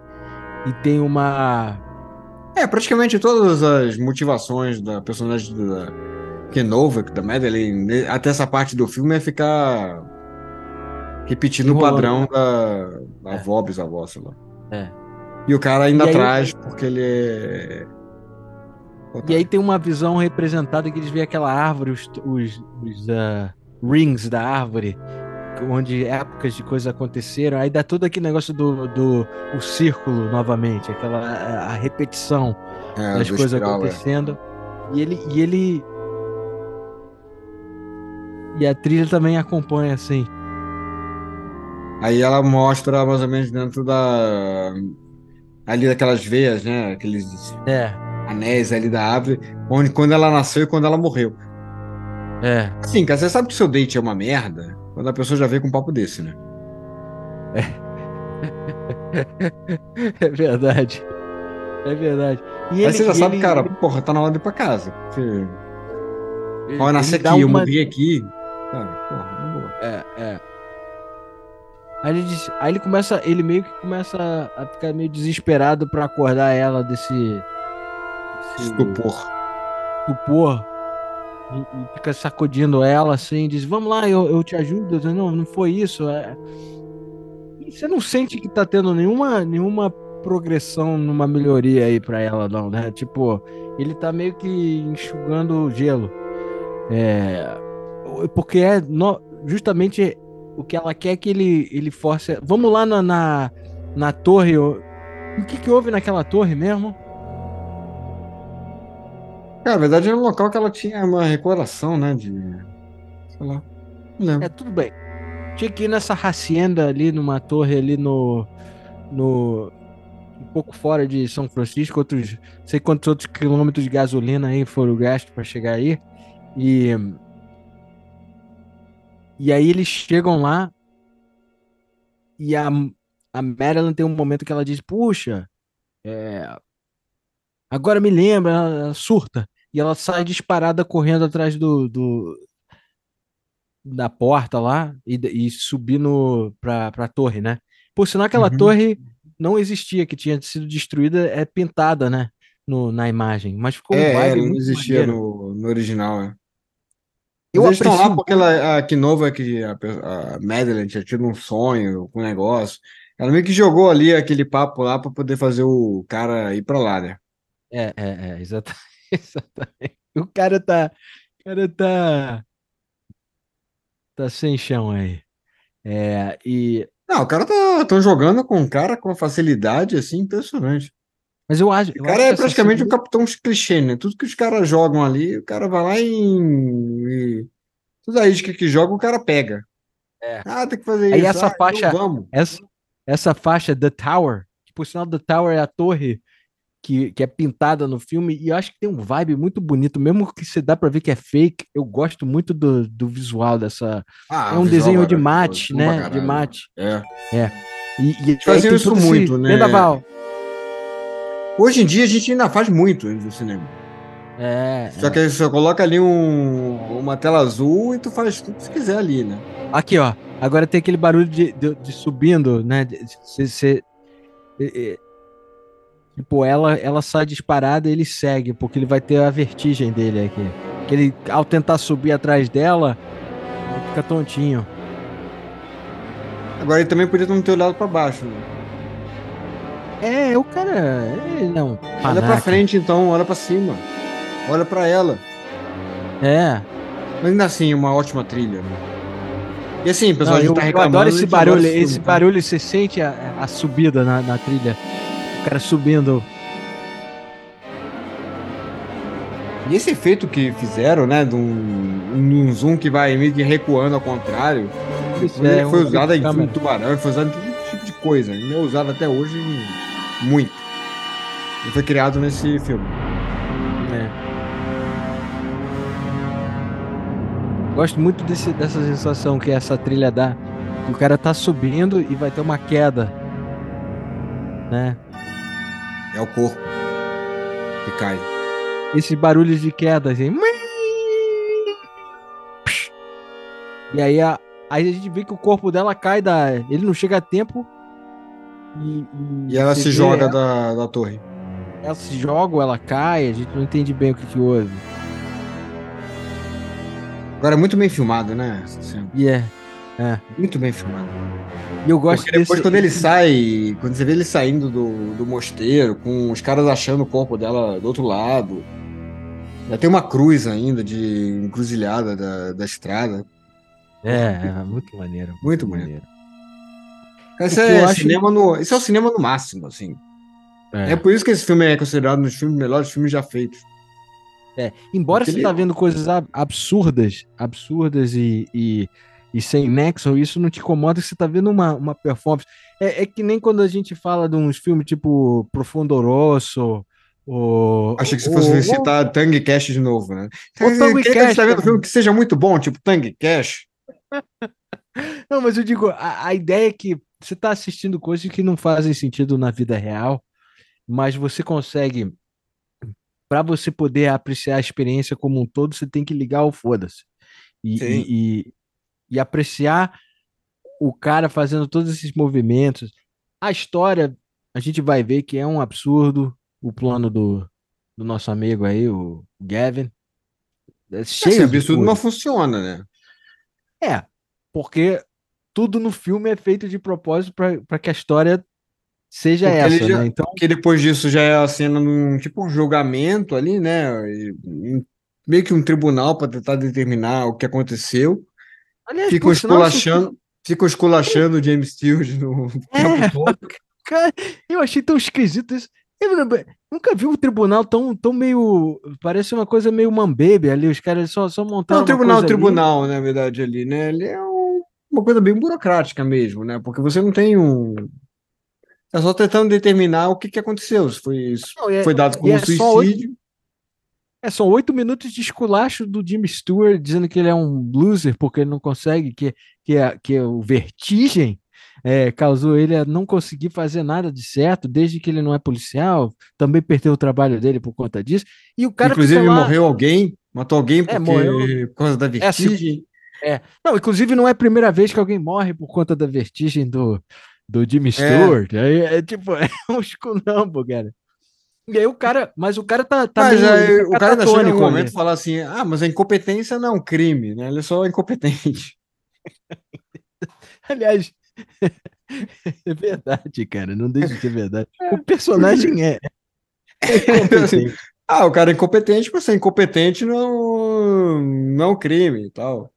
e tem uma É, praticamente todas as motivações da personagem da Kenova, da Madeline, né, até essa parte do filme é ficar repetindo o Enrolando, padrão né? da, da É. avó, bisavó, sei lá. É. E o cara ainda aí- atrás, porque ele é. E aí tem uma visão representada que eles veem aquela árvore, os, os, os, ah, rings da árvore, onde épocas de coisas aconteceram. Aí dá todo aquele negócio do, do o círculo novamente, aquela a, repetição É, das coisas espiral, é. acontecendo. E ele e ele e a trilha também acompanha assim. Aí ela mostra mais ou menos dentro da. Ali daquelas veias, né? Aqueles É, anéis ali da árvore, onde quando ela nasceu e quando ela morreu. é. Assim, cara, você sabe que o seu date é uma merda quando a pessoa já vem com um papo desse, né? É verdade. É verdade. E Aí você já sabe, ele- cara, porra, tá na hora de ir pra casa. Porque ele- Ó, eu nasci ele aqui, eu uma- morri aqui. Cara, porra, na boa. É, é. Aí ele, diz- aí ele começa, ele meio que começa a ficar meio desesperado pra acordar ela desse, desse Estupor. estupor. E, e fica sacudindo ela assim, diz: Vamos lá, eu, eu te ajudo. Digo, Não, não foi isso. é." Você não sente que tá tendo nenhuma, nenhuma progressão numa melhoria aí pra ela, não, né? Tipo, ele tá meio que enxugando o gelo. É, porque é no- justamente o que ela quer que ele, ele force. Vamos lá na, na, na torre. O que, que houve naquela torre mesmo? Cara, na verdade era um local que ela tinha uma recordação, né? De. Sei lá. Não lembro. É, tudo bem. Tinha que ir nessa hacienda ali, numa torre ali no. no um pouco fora de São Francisco, outros. sei quantos outros quilômetros de gasolina aí foram gastos para chegar aí. E. E aí eles chegam lá e a, a Marilyn tem um momento que ela diz: Puxa, é, agora me lembra, ela surta. E ela sai disparada correndo atrás do, do da porta lá e, e subir no, pra, pra torre, né? Por sinal, aquela Uhum. torre não existia, que tinha sido destruída, é pintada, né? No, na imagem. Mas ficou um É, é, vibe não existia no, no original, é. Eu eles estão lá porque ela, a que novo é que a, a Madeline tinha tido um sonho com um negócio. Ela meio que jogou ali aquele papo lá pra poder fazer o cara ir pra lá, né? É, é, é, exata- [LAUGHS] exatamente. O cara tá. O cara tá. Tá sem chão aí. É, e. Não, o cara tá tão jogando com o cara com uma facilidade assim impressionante. Mas eu acho. O Eu cara acho é praticamente um segunda- capitão clichê, né? Tudo que os caras jogam ali, o cara vai lá e, e tudo aí que, que joga, o cara pega. É. Ah, tem que fazer Aí isso. essa Ah, então faixa- vamos. Essa, essa faixa The Tower, que por sinal The Tower é a torre que, que é pintada no filme, e eu acho que tem um vibe muito bonito, mesmo que você dá pra ver que é fake, eu gosto muito do, do visual dessa. Ah, é o um desenho de mate, né? De mate. É. E, e aí faziam isso todo esse muito, né? vendaval. Hoje em dia a gente ainda faz muito no cinema. É, Só é. que você coloca ali um, uma tela azul e tu faz tudo que você quiser ali, né? Aqui, ó. Agora tem aquele barulho de, de, de subindo, né? de- de- Cê, cê- é- tipo, ela, ela sai disparada e ele segue, porque ele vai ter a vertigem dele aqui. Que ele, ao tentar subir atrás dela, ele fica tontinho. Agora ele também podia não ter olhado pra baixo, né? É, o cara. Ele não. Olha pra panaca. frente então, olha pra cima. Olha pra ela. É. Mas ainda assim, uma ótima trilha, né? E assim, pessoal Não, já eu, tá eu reclamando. adoro a esse gente barulho. filme, Esse tá? barulho, você sente a, a subida na, na trilha. O cara subindo. E esse efeito que fizeram, né? De um, um zoom que vai meio que recuando ao contrário. Isso é foi usado em filme tubarão, foi usado em todo tipo de coisa. Ele é usado até hoje em- muito. Ele foi criado nesse filme. É. Gosto muito desse, dessa sensação que essa trilha dá. O cara tá subindo e vai ter uma queda. Né? É o corpo que cai. Esses barulhos de queda, assim. E aí a, aí a gente vê que o corpo dela cai da. Ele não chega a tempo. E, E ela você se joga Ela, da, da torre. ela se joga ou ela cai, a gente não entende bem o que, que houve. Agora é muito bem filmado, né? essa cena? E é. Muito bem filmado. E eu gosto Porque depois, desse. quando ele sai, quando você vê ele saindo do, do mosteiro, com os caras achando o corpo dela do outro lado, já tem uma cruz ainda de encruzilhada da, da estrada. É, é muito maneiro. Muito maneiro. Isso que é, eu acho- cinema no, isso é o cinema no máximo, assim. É. É por isso que esse filme é considerado um dos filmes, melhores filmes já feitos. É, embora Aquele- você tá vendo coisas ab- absurdas, absurdas e, e, e sem nexo, isso não te incomoda, você tá vendo uma, uma performance. É, é que nem quando a gente fala de uns filmes tipo Profundo Rosso, ou... Achei que você fosse ou- citar Tangue Cash de novo, né? Ou Tango e Quem Cash tá vendo um filme que seja muito bom, tipo Tangue Cash? [LAUGHS] Não, mas eu digo, a, a ideia é que você tá assistindo coisas que não fazem sentido na vida real, mas você consegue... Para você poder apreciar a experiência como um todo, você tem que ligar o foda-se. E, e, e, e apreciar o cara fazendo todos esses movimentos. A história, a gente vai ver que é um absurdo o plano do, do nosso amigo aí, o Gavin. É cheio Esse absurdo não funciona, né? É, porque tudo no filme é feito de propósito para que a história seja Porque ele essa, já- né? Então, Porque depois disso já é a cena num tipo um julgamento ali, né? Meio que um tribunal para tentar determinar o que aconteceu. aliás, Ficam esculachando, ficam esculachando o James Stewart no [LAUGHS] É. [LAUGHS] Cara, eu achei tão esquisito isso. Eu não- nunca vi um tribunal tão, tão meio. Parece uma coisa meio mambebe ali. Os caras só, só Não, montaram. o uma tribunal, coisa ali. tribunal, na verdade, ali, né? Ele é um- uma coisa bem burocrática mesmo, né? Porque você não tem um. Tá só tentando determinar o que, que aconteceu. Se foi, Não, e é- foi dado como é suicídio. É, são oito minutos de esculacho do Jimmy Stewart dizendo que ele é um loser porque ele não consegue, que, que, é, que é o vertigem é, causou ele a não conseguir fazer nada de certo, desde que ele não é policial, também perdeu o trabalho dele por conta disso. E o cara Inclusive, lá... morreu alguém, matou alguém porque, é, morreu... por causa da é, vertigem. É, Não, inclusive não é a primeira vez que alguém morre por conta da vertigem do, do Jimmy é. Stewart. É, é tipo, [LAUGHS] é um esculhambo, cara. E aí o cara, mas o cara tá. tá mas meio, aí, tá o cara ainda chega um momento e fala assim: ah, mas a incompetência não é um crime, né? Ele é só incompetente. [LAUGHS] Aliás, [LAUGHS] é verdade, cara. Não deixa de ser verdade. O personagem é. é ah, o cara é incompetente, mas ser incompetente não, não é um crime e tal.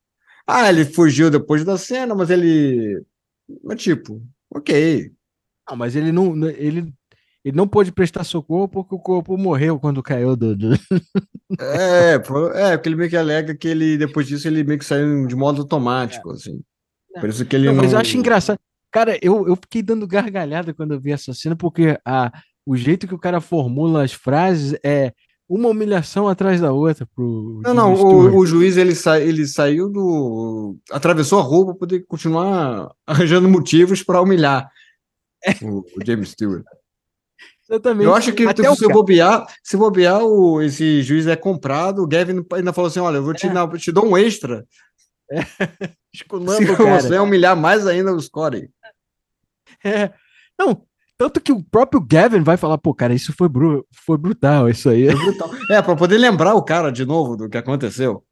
Ah, ele fugiu depois da cena, mas ele. Mas, tipo, ok. Não, mas ele não. Ele ele não pôde prestar socorro porque o corpo morreu quando caiu do. do... [LAUGHS] é, é, porque ele meio que alega que ele, depois disso, ele meio que saiu de modo automático, é. assim. Por isso que ele não, não, Mas eu acho engraçado. Cara, eu, eu fiquei dando gargalhada quando eu vi essa cena, porque a, o jeito que o cara formula as frases é uma humilhação atrás da outra pro. Não, não, o, o, juiz ele, sa, ele saiu do. atravessou a rua para poder continuar arranjando motivos para humilhar o, o James Stewart. Exatamente. Eu acho que Até se, bobear, se bobear, o, esse juiz é comprado, o Gavin ainda falou assim: olha, eu vou te, é. te dar um extra. É. [LAUGHS] se cara. você humilhar mais ainda os Corey. É. Não, tanto que o próprio Gavin vai falar, pô, cara, isso foi, bru foi brutal, isso aí. É brutal. É, pra poder lembrar o cara de novo do que aconteceu.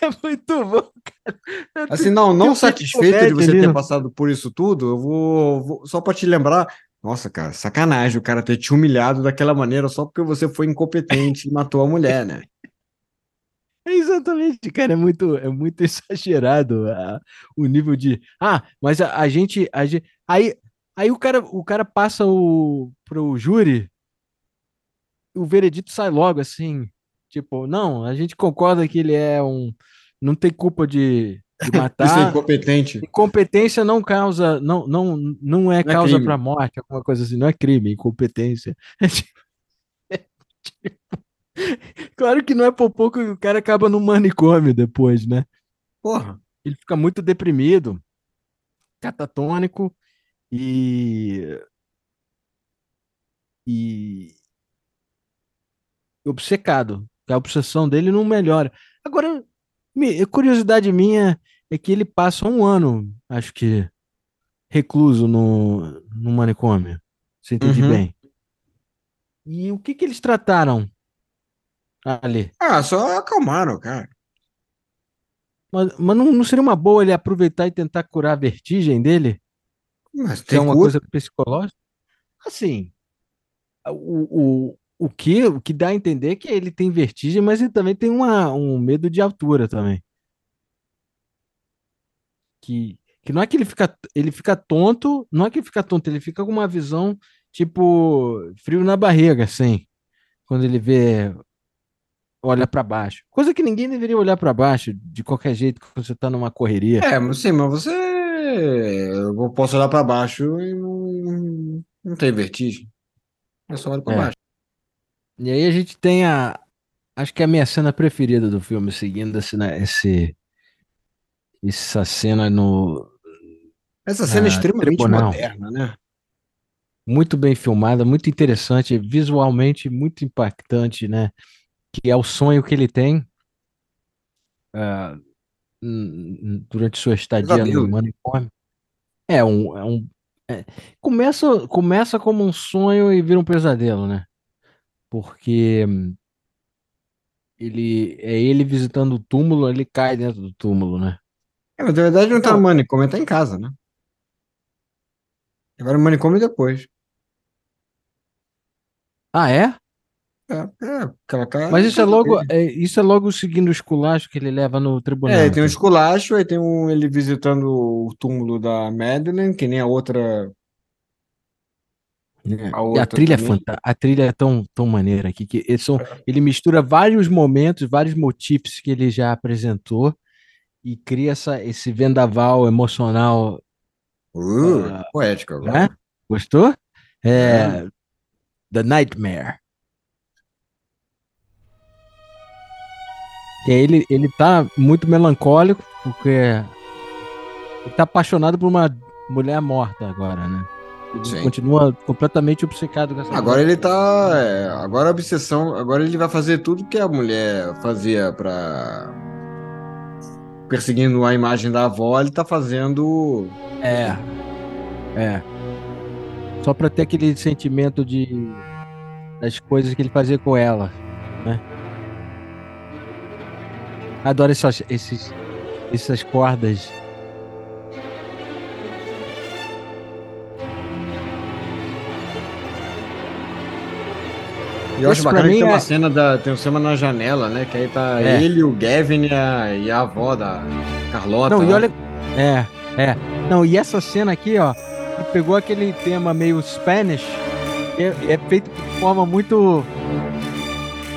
É muito bom, cara. Assim, não, não satisfeito de você ali, ter não. passado por isso tudo, eu vou, vou só para te lembrar, nossa, cara, sacanagem o cara ter te humilhado daquela maneira só porque você foi incompetente e matou a mulher, né? É exatamente, cara, é muito, é muito [LAUGHS] exagerado a, o nível de. Ah, mas a, a, gente, a gente. Aí, aí o cara, o cara passa o pro júri, o veredito sai logo assim, tipo, não, a gente concorda que ele é um, não tem culpa de, de [LAUGHS] matar. Isso é incompetente. Incompetência não causa, não, não, não é não é causa é para morte, alguma coisa assim, não é crime, incompetência. [LAUGHS] É tipo, é [LAUGHS] tipo, claro que não é por pouco que o cara acaba no manicômio depois, né? Porra. Ele fica muito deprimido, catatônico e e obcecado. A obsessão dele não melhora. Agora, curiosidade minha é que ele passa um ano, acho que, recluso no, no manicômio. Você entende uhum. bem? E o que que eles trataram ali? Ah, só acalmaram, cara. Mas, mas não, não, seria uma boa ele aproveitar e tentar curar a vertigem dele? Mas tem é uma coisa psicológica? Assim, o, o, o, que, o que dá a entender é que ele tem vertigem, mas ele também tem uma, um medo de altura também que, que não é que ele fica, ele fica tonto, não é que ele fica tonto, ele fica com uma visão tipo frio na barriga, assim, quando ele vê olha para baixo. Coisa que ninguém deveria olhar para baixo de qualquer jeito que você tá numa correria. É, mas sim, mas você eu posso olhar para baixo e não, não tem vertigem. É só olhar para é. baixo. E aí a gente tem a acho que é a minha cena preferida do filme seguindo esse, né, esse essa cena no. Essa cena é extremamente tribunal. moderna, né? Muito bem filmada, muito interessante, visualmente muito impactante, né? Que é o sonho que ele tem uh, durante sua estadia no manicômio. É um, é um é, começa, começa como um sonho e vira um pesadelo, né? Porque ele é ele visitando o túmulo, ele cai dentro do túmulo, né? É, mas na verdade não tá no manicômio, tá em casa, né? Agora no manicômio depois. Ah, é? É, é, cara. Mas isso é logo, é, isso é logo seguindo o esculacho que ele leva no tribunal. É, tem um esculacho, aí tem um, ele visitando o túmulo da Madeleine, que nem a outra. É. A, outra a trilha é a trilha é tão, tão maneira aqui que ele, são, é. ele mistura vários momentos, vários motivos que ele já apresentou e cria essa, esse vendaval emocional. Uh, uh poético agora. Né? Gostou? É, é. The Nightmare. Que ele, ele tá muito melancólico, porque ele tá apaixonado por uma mulher morta agora, né? Ele Sim. continua completamente obcecado com essa Agora mulher. ele tá. é, agora a obsessão. Agora ele vai fazer tudo que a mulher fazia pra. Perseguindo a imagem da avó, ele tá fazendo. É. É. Só pra ter aquele sentimento de. das coisas que ele fazia com ela, Adoro essas, esses, essas cordas. E eu acho bacana que tem uma é- cena da. Tem uma cena na janela, né? Que aí tá É. ele, o Gavin e a, e a avó da Carlota. Não, e lá. olha. É, é. Não, e essa cena aqui, ó, pegou aquele tema meio Spanish, é, é feito de forma muito.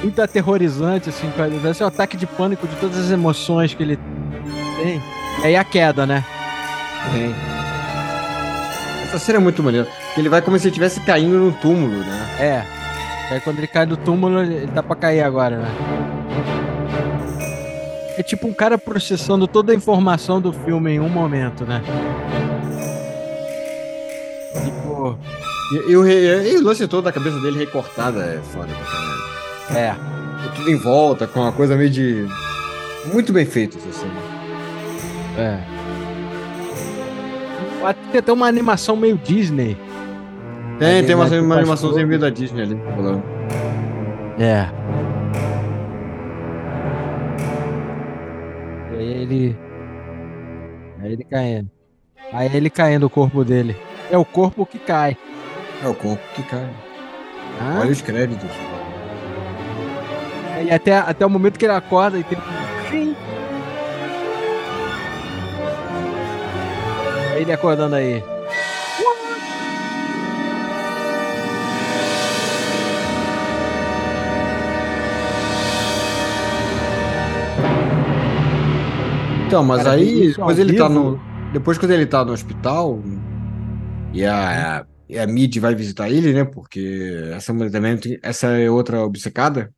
Muito aterrorizante, assim, parece um ataque de pânico de todas as emoções que ele tem. E aí a queda, né? Tem. Essa cena é muito maneira. porque Ele vai como se ele estivesse caindo num túmulo, né? É. Aí quando ele cai do túmulo, ele tá pra cair agora, né? É tipo um cara processando toda a informação do filme em um momento, né? Tipo, E, e o, re- e o lance todo da cabeça dele recortada é foda pra caralho. É. Tudo em volta, com uma coisa meio de. Muito bem feito cena. É. Tem até uma animação meio Disney. Tem, tem uma, tu uma animaçãozinha tudo. meio da Disney ali rolando. É. E aí ele. Aí ele caindo. Aí ele caindo o corpo dele. É o corpo que cai. É o corpo que cai. Ah, Olha os créditos. E até, até o momento que ele acorda e tem. Sim. Ele acordando aí. Então, mas Cara, aí, ao depois ele tá no. Depois quando ele tá no hospital, e a, e a Mid vai visitar ele, né? Porque essa mulher também, tem- essa é outra obcecada.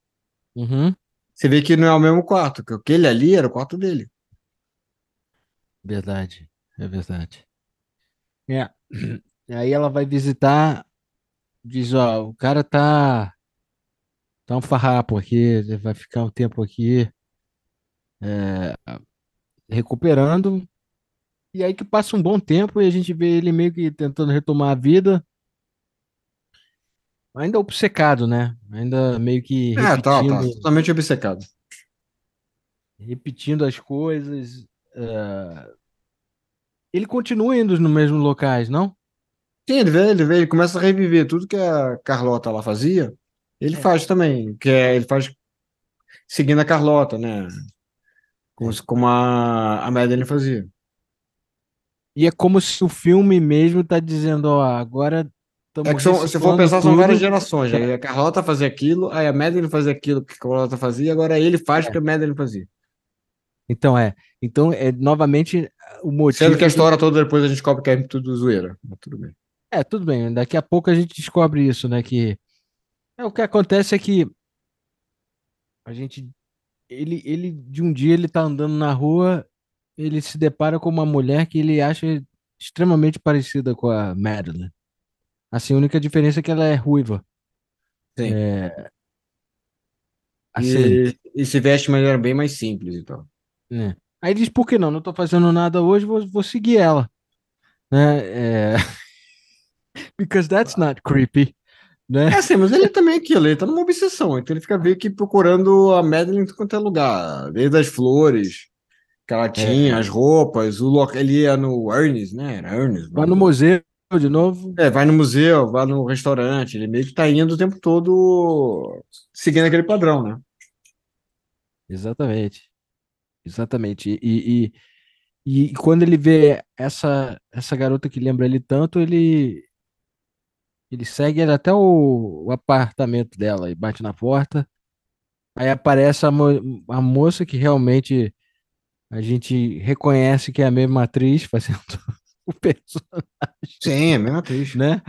Uhum. Você vê que não é o mesmo quarto, que aquele ali era o quarto dele. Verdade. É verdade. É. E aí ela vai visitar. Diz, ó, o cara tá. Tá um farrapo aqui, ele vai ficar um tempo aqui. é, recuperando. E aí que passa um bom tempo e a gente vê ele meio que tentando retomar a vida. Ainda obcecado, né? Ainda meio que É, tá, tá. repetindo, Totalmente obcecado. repetindo as coisas. é. Ele continua indo nos mesmos locais, não? Sim, ele vê, ele vê, ele começa a reviver tudo que a Carlota lá fazia. Ele É. faz também, que é, ele faz seguindo a Carlota, né? Como, como a, a Madeline fazia. E é como se o filme mesmo tá dizendo, ó, agora estamos É que são, se for pensar, são várias gerações. É. Aí a Carlota fazia aquilo, aí a Madeline fazia aquilo que a Carlota fazia, agora ele faz É. o que a Madeline fazia. Então é. Então é novamente o motivo. Sendo que a história toda depois a gente descobre que é tudo zoeira. Mas tudo bem. É, tudo bem. Daqui a pouco a gente descobre isso, né? Que é, o que acontece é que a gente, ele, ele de um dia ele tá andando na rua, ele se depara com uma mulher que ele acha extremamente parecida com a Madeline. Assim, a única diferença é que ela é ruiva. Sim. Assim, E, e se veste de maneira bem mais simples e tal. né? Aí ele diz, por que não? Não tô fazendo nada hoje, vou, vou seguir ela. Né? É... [LAUGHS] Because that's not creepy. Né? É assim, mas ele também é aquilo, ele tá numa obsessão, então ele fica meio que procurando a Madeline em tudo quanto é lugar, desde as flores que ela tinha, as roupas, o local, ele ia no Ernest, né? Era Ernest. Vai no museu de novo. É, vai no museu, vai no restaurante, ele meio que tá indo o tempo todo seguindo aquele padrão, né? Exatamente. Exatamente. E, e, e quando ele vê essa, essa garota que lembra ele tanto, ele, ele segue até o, o apartamento dela e bate na porta. Aí aparece a, mo- a moça que realmente a gente reconhece que é a mesma atriz fazendo o personagem, Sim, é a mesma atriz. né?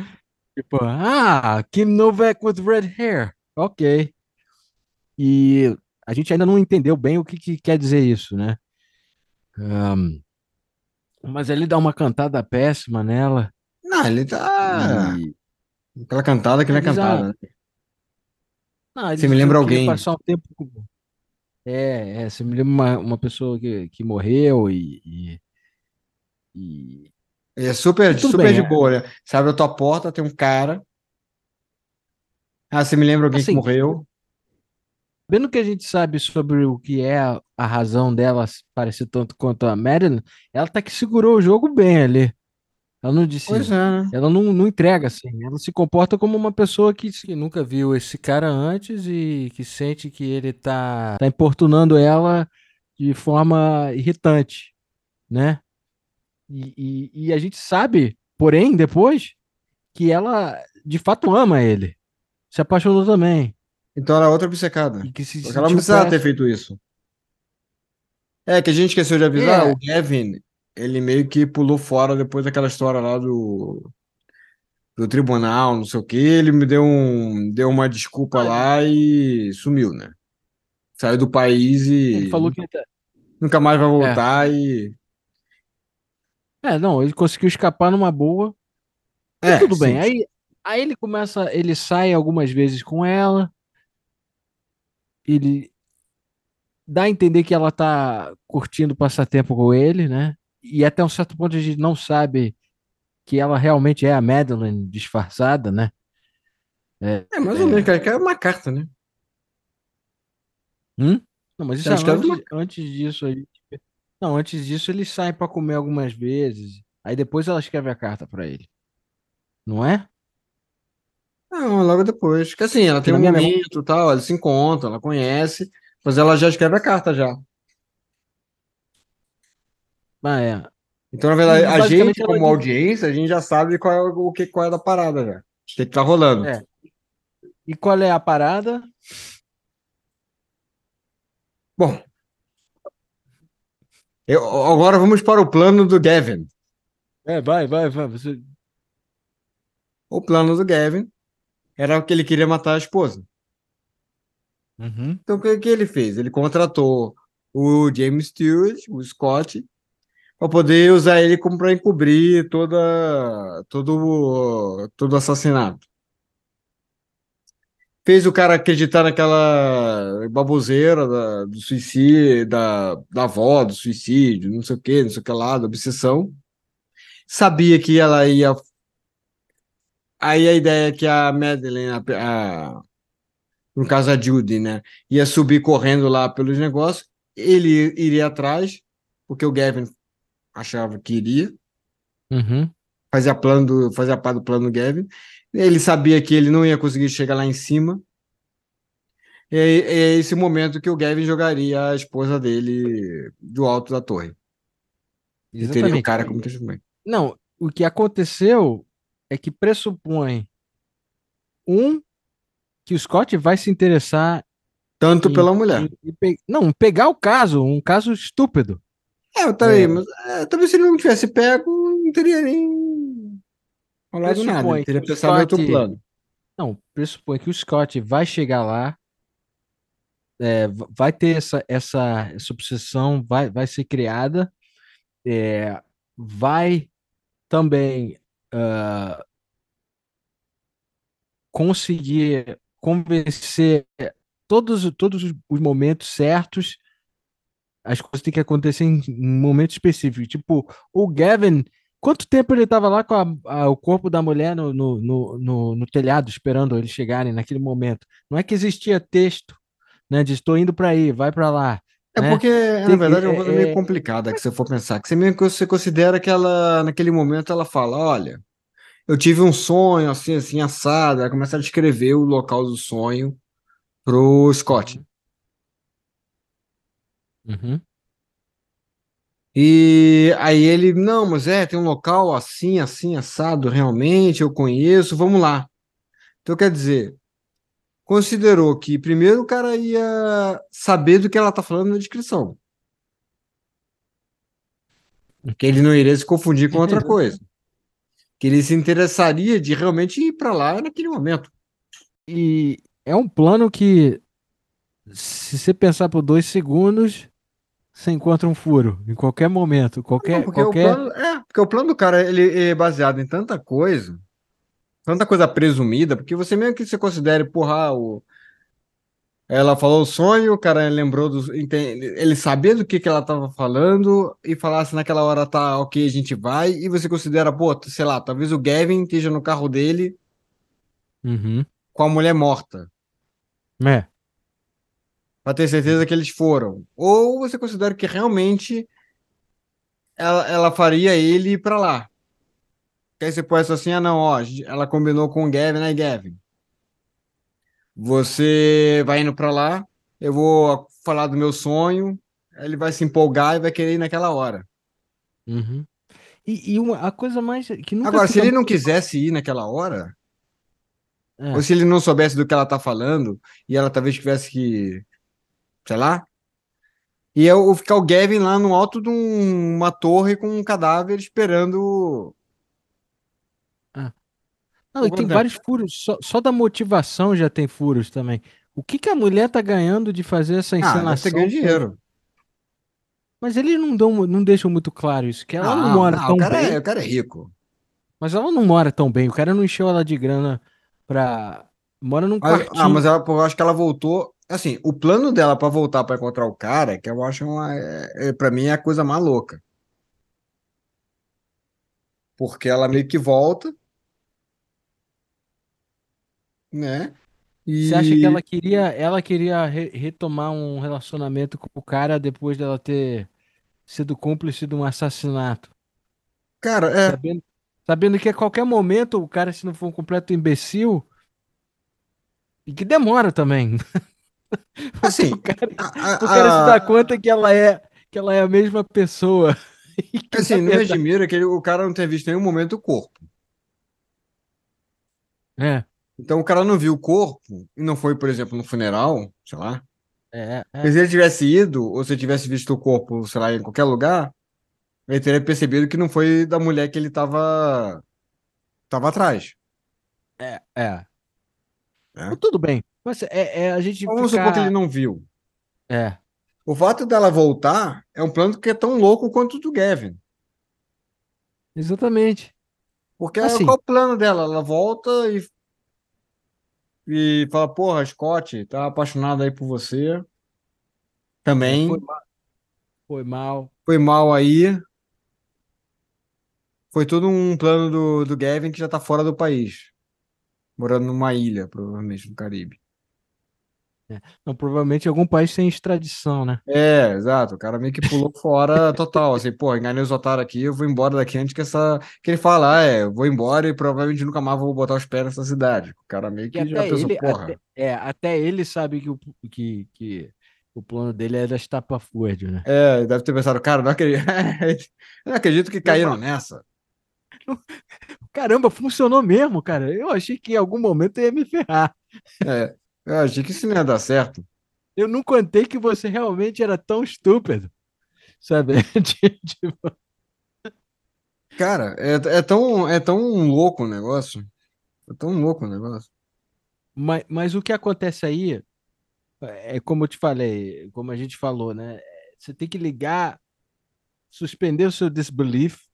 Tipo, ah, Kim Novak with red hair. Ok. E a gente ainda não entendeu bem o que, que quer dizer isso, né? Um, mas ele dá uma cantada péssima nela. Não, ele tá. E... Aquela cantada que não é cantada, né? Não, você me lembra alguém. Passar um tempo É, é, você me lembra uma, uma pessoa que, que morreu e, e, e... É super, super bem, de é. boa, né? Você abre a tua porta, tem um cara. Ah, você me lembra alguém assim, que morreu? Vendo que a gente sabe sobre o que é a, a razão dela parecer tanto quanto a Marilyn, ela tá que segurou o jogo bem ali. Ela não disse. Pois é. Né? Ela não, não entrega assim. Ela se comporta como uma pessoa que, que, nunca viu esse cara antes e que sente que ele tá, tá importunando ela de forma irritante, né? E, e, e a gente sabe, porém, depois, que ela de fato ama ele. Se apaixonou também. Então ela é outra obcecada. E que se Porque ela não precisava ter feito isso. É, que a gente esqueceu de avisar, é. o Kevin, ele meio que pulou fora depois daquela história lá do, do tribunal, não sei o que. Ele me deu, um, deu uma desculpa lá e sumiu, né? Saiu do país e. Ele falou que nunca mais vai voltar é. e. É, não, ele conseguiu escapar numa boa. É, tudo sim. bem. Aí, aí ele começa, ele sai algumas vezes com ela. Ele dá a entender que ela tá curtindo passar tempo com ele, né? e até um certo ponto a gente não sabe que ela realmente é a Madeline disfarçada, né? É, é mais ou menos, cara, que é uma carta, né? Hum? Não, mas isso é antes, uma... antes disso aí. Não, antes disso eles saem para comer algumas vezes. Aí depois ela escreve a carta para ele. Não é? Não, logo depois. Que assim, ela tem um momento e tal, eles se encontram, ela conhece, mas ela já escreve a carta já. Ah, é. Então, na verdade, a gente, como audiência, a gente já sabe qual é o que qual é da parada já. O que, que tá rolando. É. E qual é a parada? Bom. Eu, agora vamos para o plano do Gavin. É, vai, vai, vai. Você... O plano do Gavin era que ele queria matar a esposa. Uhum. Então, o que, que ele fez? Ele contratou o James Stewart, o Scott, para poder usar ele como para encobrir toda todo todo assassinato. Fez o cara acreditar naquela baboseira da, do suicídio, da, da avó, do suicídio, não sei o que, não sei o que lá, da obsessão. Sabia que ela ia. Aí a ideia é que a Madeleine, a, a, no caso a Judy, né, ia subir correndo lá pelos negócios, ele iria atrás, porque o Gavin achava que iria. Uhum. Fazia, plano do, fazia parte do plano do Gavin. Ele sabia que ele não ia conseguir chegar lá em cima. E é, é esse momento que o Gavin jogaria a esposa dele do alto da torre. E teria o cara como testemunha. Não, o que aconteceu é que pressupõe um que o Scott vai se interessar tanto em, pela mulher. Em, em, não, pegar o caso, um caso estúpido. É, eu também, é. mas é, talvez se ele não tivesse pego, não teria nem falado nada. Ele teria pensado em outro plano. Não, pressupõe que o Scott vai chegar lá, é, vai ter essa, essa, essa obsessão, vai, vai ser criada, é, vai também uh, conseguir convencer todos, todos os momentos certos as coisas têm que acontecer em, em momentos específicos. Tipo, o Gavin, quanto tempo ele estava lá com a, a, o corpo da mulher no, no, no, no, telhado, esperando eles chegarem naquele momento? Não é que existia texto, né? De estou indo para aí, vai para lá. É né? porque, Tem na verdade, é uma coisa é, meio complicada que você for pensar. Que você mesmo que você considera que ela, naquele momento, ela fala: olha, eu tive um sonho assim, assim, assado. Ela começa a descrever o local do sonho pro Scott. Uhum. E aí ele, não, mas é, tem um local assim, assim, assado, realmente, eu conheço, vamos lá. Então, quer dizer, considerou que primeiro o cara ia saber do que ela tá falando na descrição. Que ele não iria se confundir com outra [LAUGHS] coisa. Que ele se interessaria de realmente ir para lá naquele momento. E é um plano que se você pensar por dois segundos, você encontra um furo em qualquer momento, Não, qualquer, porque o qualquer. plano, é, porque o plano do cara ele é baseado em tanta coisa, tanta coisa presumida, porque você mesmo que você considere, porra, ah, o, ela falou o sonho, o cara lembrou do, enten- ele sabia do que que ela tava falando e falasse naquela hora, tá, ok, a gente vai, e você considera, pô, sei lá, talvez o Gavin esteja no carro dele Uhum. com a mulher morta. É. Pra ter certeza que eles foram. Ou você considera que realmente ela, ela faria ele ir pra lá. Que aí você pode assim, ah não, ó, ela combinou com o Gavin, né, Gavin? Você vai indo pra lá, eu vou falar do meu sonho, ele vai se empolgar e vai querer ir naquela hora. Uhum. E, e uma, a coisa mais que nunca Agora, se ele não quisesse ir naquela hora, É. ou se ele não soubesse do que ela tá falando, e ela talvez tivesse que, sei lá, ia o- ficar o Gavin lá no alto de um- uma torre com um cadáver esperando Não, e tem quanto vários furos, só, só da motivação já tem furos também. O que que a mulher tá ganhando de fazer essa Ah, encenação? ganho dinheiro. Mas eles não dão, não deixam muito claro isso, que ela não, mora não, tão o cara, bem, é, o cara é rico. mas ela não mora tão bem. O cara não encheu ela de grana pra. Mora num quartinho. ah, mas ela, eu acho que ela voltou. Assim, o plano dela pra voltar pra encontrar o cara, que eu acho uma. É, é, pra mim é a coisa mais louca. Porque ela meio que volta, né? Você acha que E. ela queria, ela queria re- retomar um relacionamento com o cara depois dela ter sido cúmplice de um assassinato? Cara, é. Sabendo, sabendo que a qualquer momento o cara, se não for um completo imbecil, e que demora também. [LAUGHS] [LAUGHS] Assim, o cara, a- a- o cara se dá a- conta que ela é, que ela é a mesma pessoa. [LAUGHS] Que, assim, não me admira que ele- o cara não tenha visto em nenhum momento o corpo. É, Então o cara não viu o corpo e não foi, por exemplo, no funeral, sei lá. é, é. Se ele tivesse ido, ou se ele tivesse visto o corpo, sei lá, em qualquer lugar, ele teria percebido que não foi da mulher que ele tava, tava atrás. É, é. Né? Mas Tudo bem. Mas é, é a gente Vamos ficar... supor que ele não viu. É, O fato dela voltar é um plano que é tão louco quanto o do Gavin. exatamente. Porque Assim. qual é o plano dela? Ela volta e, e fala, porra, Scott, tá apaixonado aí por você. Também. Foi mal. Foi mal. Foi mal aí. Foi tudo um plano do, do Gavin que já tá fora do país. Morando numa ilha, provavelmente, no Caribe. Não, provavelmente em algum país sem extradição, né? É, exato. O cara meio que pulou fora [LAUGHS] total. Assim, pô, enganei os otários aqui, eu vou embora daqui antes que essa. Que ele fala, ah, é, eu vou embora e provavelmente nunca mais vou botar os pés nessa cidade. O cara meio E que já pensou, ele, porra. até, é, até ele sabe que o, que, que o plano dele é das estapafúrdio, né? É, deve ter pensado, cara, não acredito, não [LAUGHS] acredito que caíram nessa. [LAUGHS] Caramba, funcionou mesmo, cara. Eu achei que em algum momento ia me ferrar. É, eu achei que isso não ia dar certo. Eu não contei que você realmente era tão estúpido. Sabe? [LAUGHS] Tipo, Cara, é, é tão, é tão louco o negócio. É tão louco o negócio. mas, mas o que acontece aí é como eu te falei, como a gente falou, né? Você tem que ligar, suspender o seu disbelief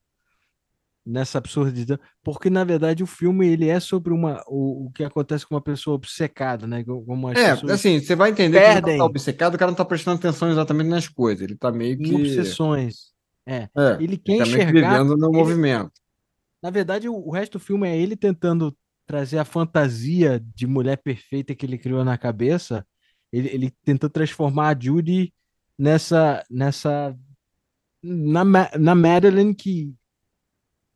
nessa absurdidade, porque na verdade o filme ele é sobre uma o, o que acontece com uma pessoa obcecada, né? Como as É, assim, você vai entender que o cara perdem. tá obcecado, o cara não tá prestando atenção exatamente nas coisas. Ele tá meio em que. obsessões. É, É, ele quer ele tá que enxergar vivendo no ele- movimento. Na verdade, o, o resto do filme é ele tentando trazer a fantasia de mulher perfeita que ele criou na cabeça. Ele, ele tentou transformar a Judy nessa, nessa na, na Madeline que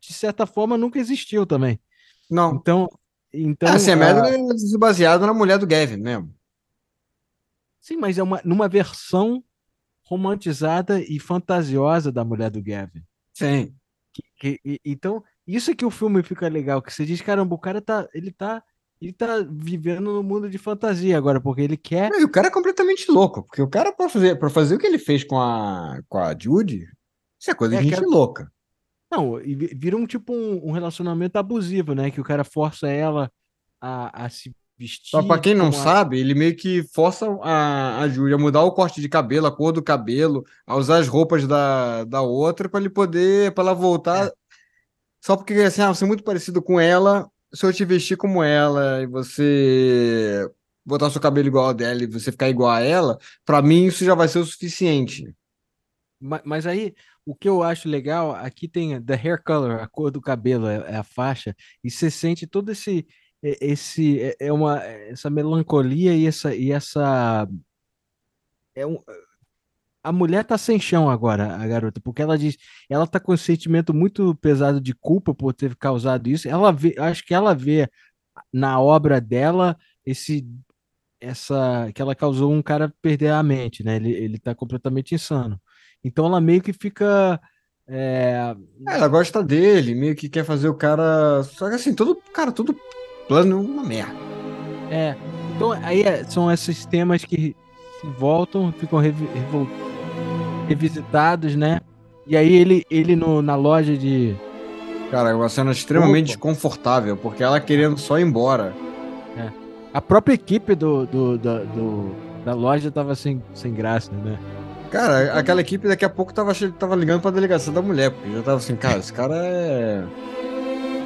de certa forma nunca existiu também. Não. Então, então é, assim, a ah, Madeline é baseada na mulher do Gavin mesmo. sim, mas é uma numa versão romantizada e fantasiosa da mulher do Gavin. Sim. Que- e- então, isso é que o filme fica legal, que você diz, caramba, o cara tá, ele tá, ele tá vivendo no mundo de fantasia agora, porque ele quer, Mas o cara é completamente louco, porque o cara, pra fazer, pra fazer o que ele fez com a, com a Judy, isso é coisa É, de gente quero- louca. Não, e vi- vira um tipo um, um relacionamento abusivo, né, que o cara força ela a, a se vestir. Só pra quem não a- sabe, ele meio que força a, a Júlia a mudar o corte de cabelo, a cor do cabelo, a usar as roupas da, da outra pra ele poder, pra ela voltar. Só porque assim, ah, você é muito parecido com ela, se eu te vestir como ela e você botar seu cabelo igual ao dela e você ficar igual a ela, pra mim isso já vai ser o suficiente. Ma- Mas aí, o que eu acho legal, aqui tem the hair color, a cor do cabelo, é, é a faixa, e você sente todo esse, é- esse, é é uma, essa melancolia e essa, e essa, é um, a mulher tá sem chão agora, a garota, porque ela diz, ela tá com um sentimento muito pesado de culpa por ter causado isso, ela vê, acho que ela vê na obra dela esse, essa, que ela causou um cara perder a mente, né, ele, ele tá completamente insano. Então ela meio que fica. é, É, Ela gosta dele, meio que quer fazer o cara. Só que assim, todo, cara, todo plano é uma merda. é, então aí é- são esses temas que se voltam, ficam revi- revol- revisitados, né? E aí ele, ele no, na loja de. Cara, é uma cena extremamente Opa. desconfortável, porque ela querendo só ir embora. A própria equipe do, do, da- do- da loja tava sem, sem graça, né? Cara, aquela equipe daqui a pouco tava, tava ligando pra delegacia da mulher, porque já tava assim, cara, esse cara é.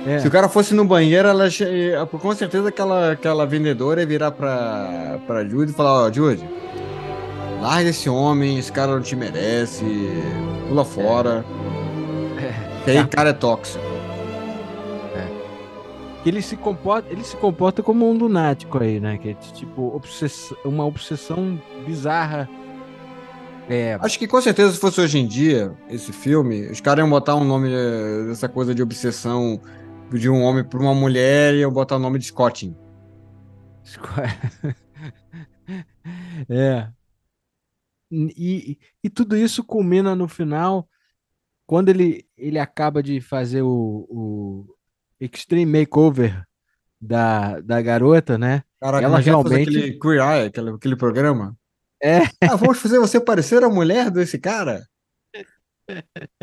É, Se o cara fosse no banheiro, ela che- com certeza aquela, aquela vendedora ia virar pra, pra Judy e falar, ó, Judy, larga esse homem, esse cara não te merece, pula fora. Que aí o cara é tóxico. que ele se comporta, ele se comporta como um lunático aí, né? Que é tipo obsess- uma obsessão bizarra. É, Acho que com certeza se fosse hoje em dia, esse filme, os caras iam botar um nome eh, dessa coisa de obsessão de um homem por uma mulher e iam botar o nome de Scotting. [LAUGHS] É. E, e tudo isso culmina no final, quando ele, ele acaba de fazer o, o Extreme Makeover da, da garota, né? Caraca, Ela realmente- aquele Queer Eye, aquele, aquele programa. É. Ah, vamos fazer você parecer a mulher desse cara?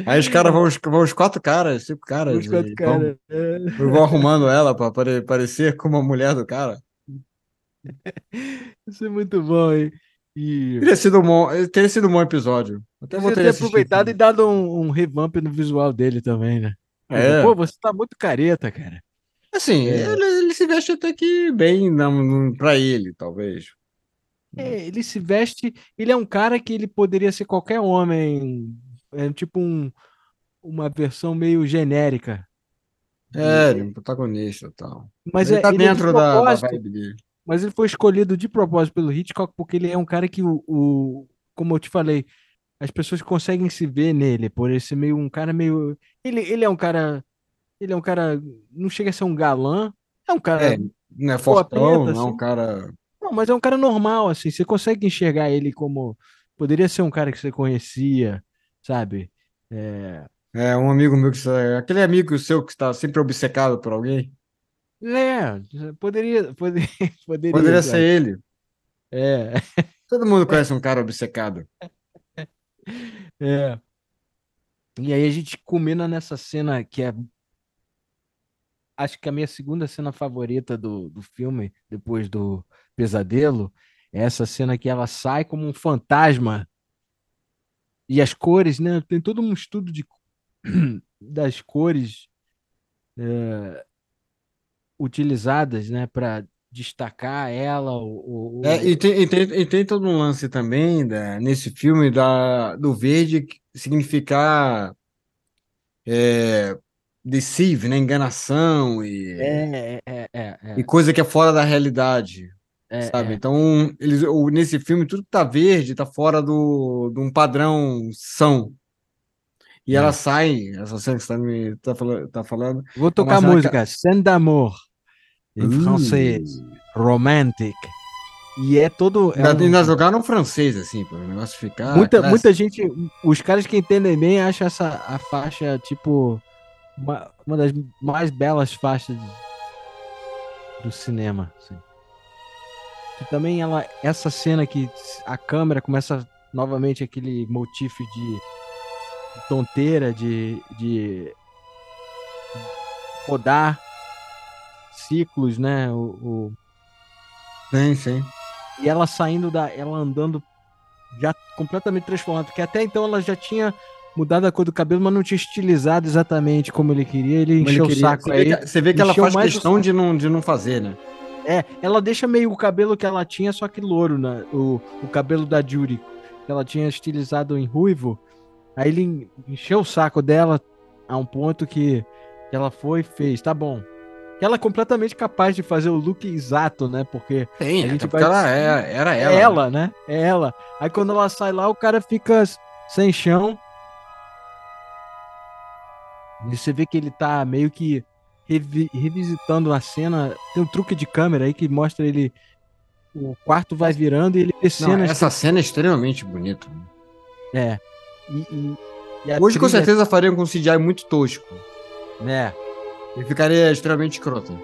Aí os caras vão, vão os quatro caras, cinco caras, Os quatro vão, é. vão arrumando ela pra pare- parecer como a mulher do cara. Isso é muito bom, hein? E Teria sido um bom, teria sido um bom episódio. Até ter aproveitado e dado um, um revamp no visual dele também, né? É. Pô, você tá muito careta, cara. Assim, É. ele, ele se veste até que bem não, pra ele, talvez. É, ele se veste. Ele é um cara que ele poderia ser qualquer homem. É tipo um, uma versão meio genérica. É, ele é um protagonista e tal. Mas ele é, tá ele é de dentro da, da vibe dele. mas ele foi escolhido de propósito pelo Hitchcock porque ele é um cara que o, o- como eu te falei, as pessoas conseguem se ver nele por ele ser meio um cara meio ele, ele é um cara ele é um cara não chega a ser um galã, é um cara É, não é fortão, preta, não é um assim. cara. Não, mas é um cara normal, assim. Você consegue enxergar ele como. Poderia ser um cara que você conhecia, sabe? É, É um amigo meu que. Aquele amigo seu que está sempre obcecado por alguém. é poderia, [LAUGHS] poderia, poderia, Poderia ser ele. É, Todo mundo conhece um cara obcecado. [LAUGHS] é. E aí a gente culmina nessa cena que é. Acho que a minha segunda cena favorita do, do filme, depois do pesadelo, é essa cena que ela sai como um fantasma. E as cores, né? Tem todo um estudo de, [CLEARS THROAT] das cores é, utilizadas, né, para destacar ela. O, o- É, e, tem, e, tem, e tem todo um lance também da, nesse filme da, do verde significar é, deceive, né? Enganação e, é, é, é, é, e coisa que é fora da realidade. é, sabe? é. Então, eles, nesse filme, tudo que tá verde tá fora do, de um padrão são. E É. ela sai, essa cena que você tá, me, tá, falando, tá falando. Vou tocar a que- música Scène d'amour, em Uh. francês, romantic. E é todo. é Ainda, um- ainda jogaram francês, assim, para o negócio ficar. muita, muita gente, os caras que entendem bem acham essa a faixa tipo uma, uma das mais belas faixas do cinema. assim. E também ela, essa cena que a câmera começa novamente aquele motif de, de tonteira, de, de rodar ciclos, né? O, o- Sim, sim. E ela saindo da. Ela andando já completamente transformada. Porque até então ela já tinha mudado a cor do cabelo, mas não tinha estilizado exatamente como ele queria. Ele Como ele encheu o queria. saco Você aí. vê que, você vê que ela faz o questão de não, de não fazer, né? É, ela deixa meio o cabelo que ela tinha, só que louro, né? O, o cabelo da Judy. Que ela tinha estilizado em ruivo. Aí ele encheu o saco dela a um ponto que ela foi e fez. Tá bom. Ela é completamente capaz de fazer o look exato, né? Porque Tem, A gente até porque vai- ela é, era é ela. né? ela, né? É ela. Aí quando ela sai lá, o cara fica sem chão. E você vê que ele tá meio que revi- revisitando a cena. Tem um truque de câmera aí que mostra ele. O quarto vai virando e ele Não, essa cena é extremamente bonita. que- É. E, e- Hoje, com certeza, fariam com um CGI muito tosco. É, E ficaria extremamente escroto.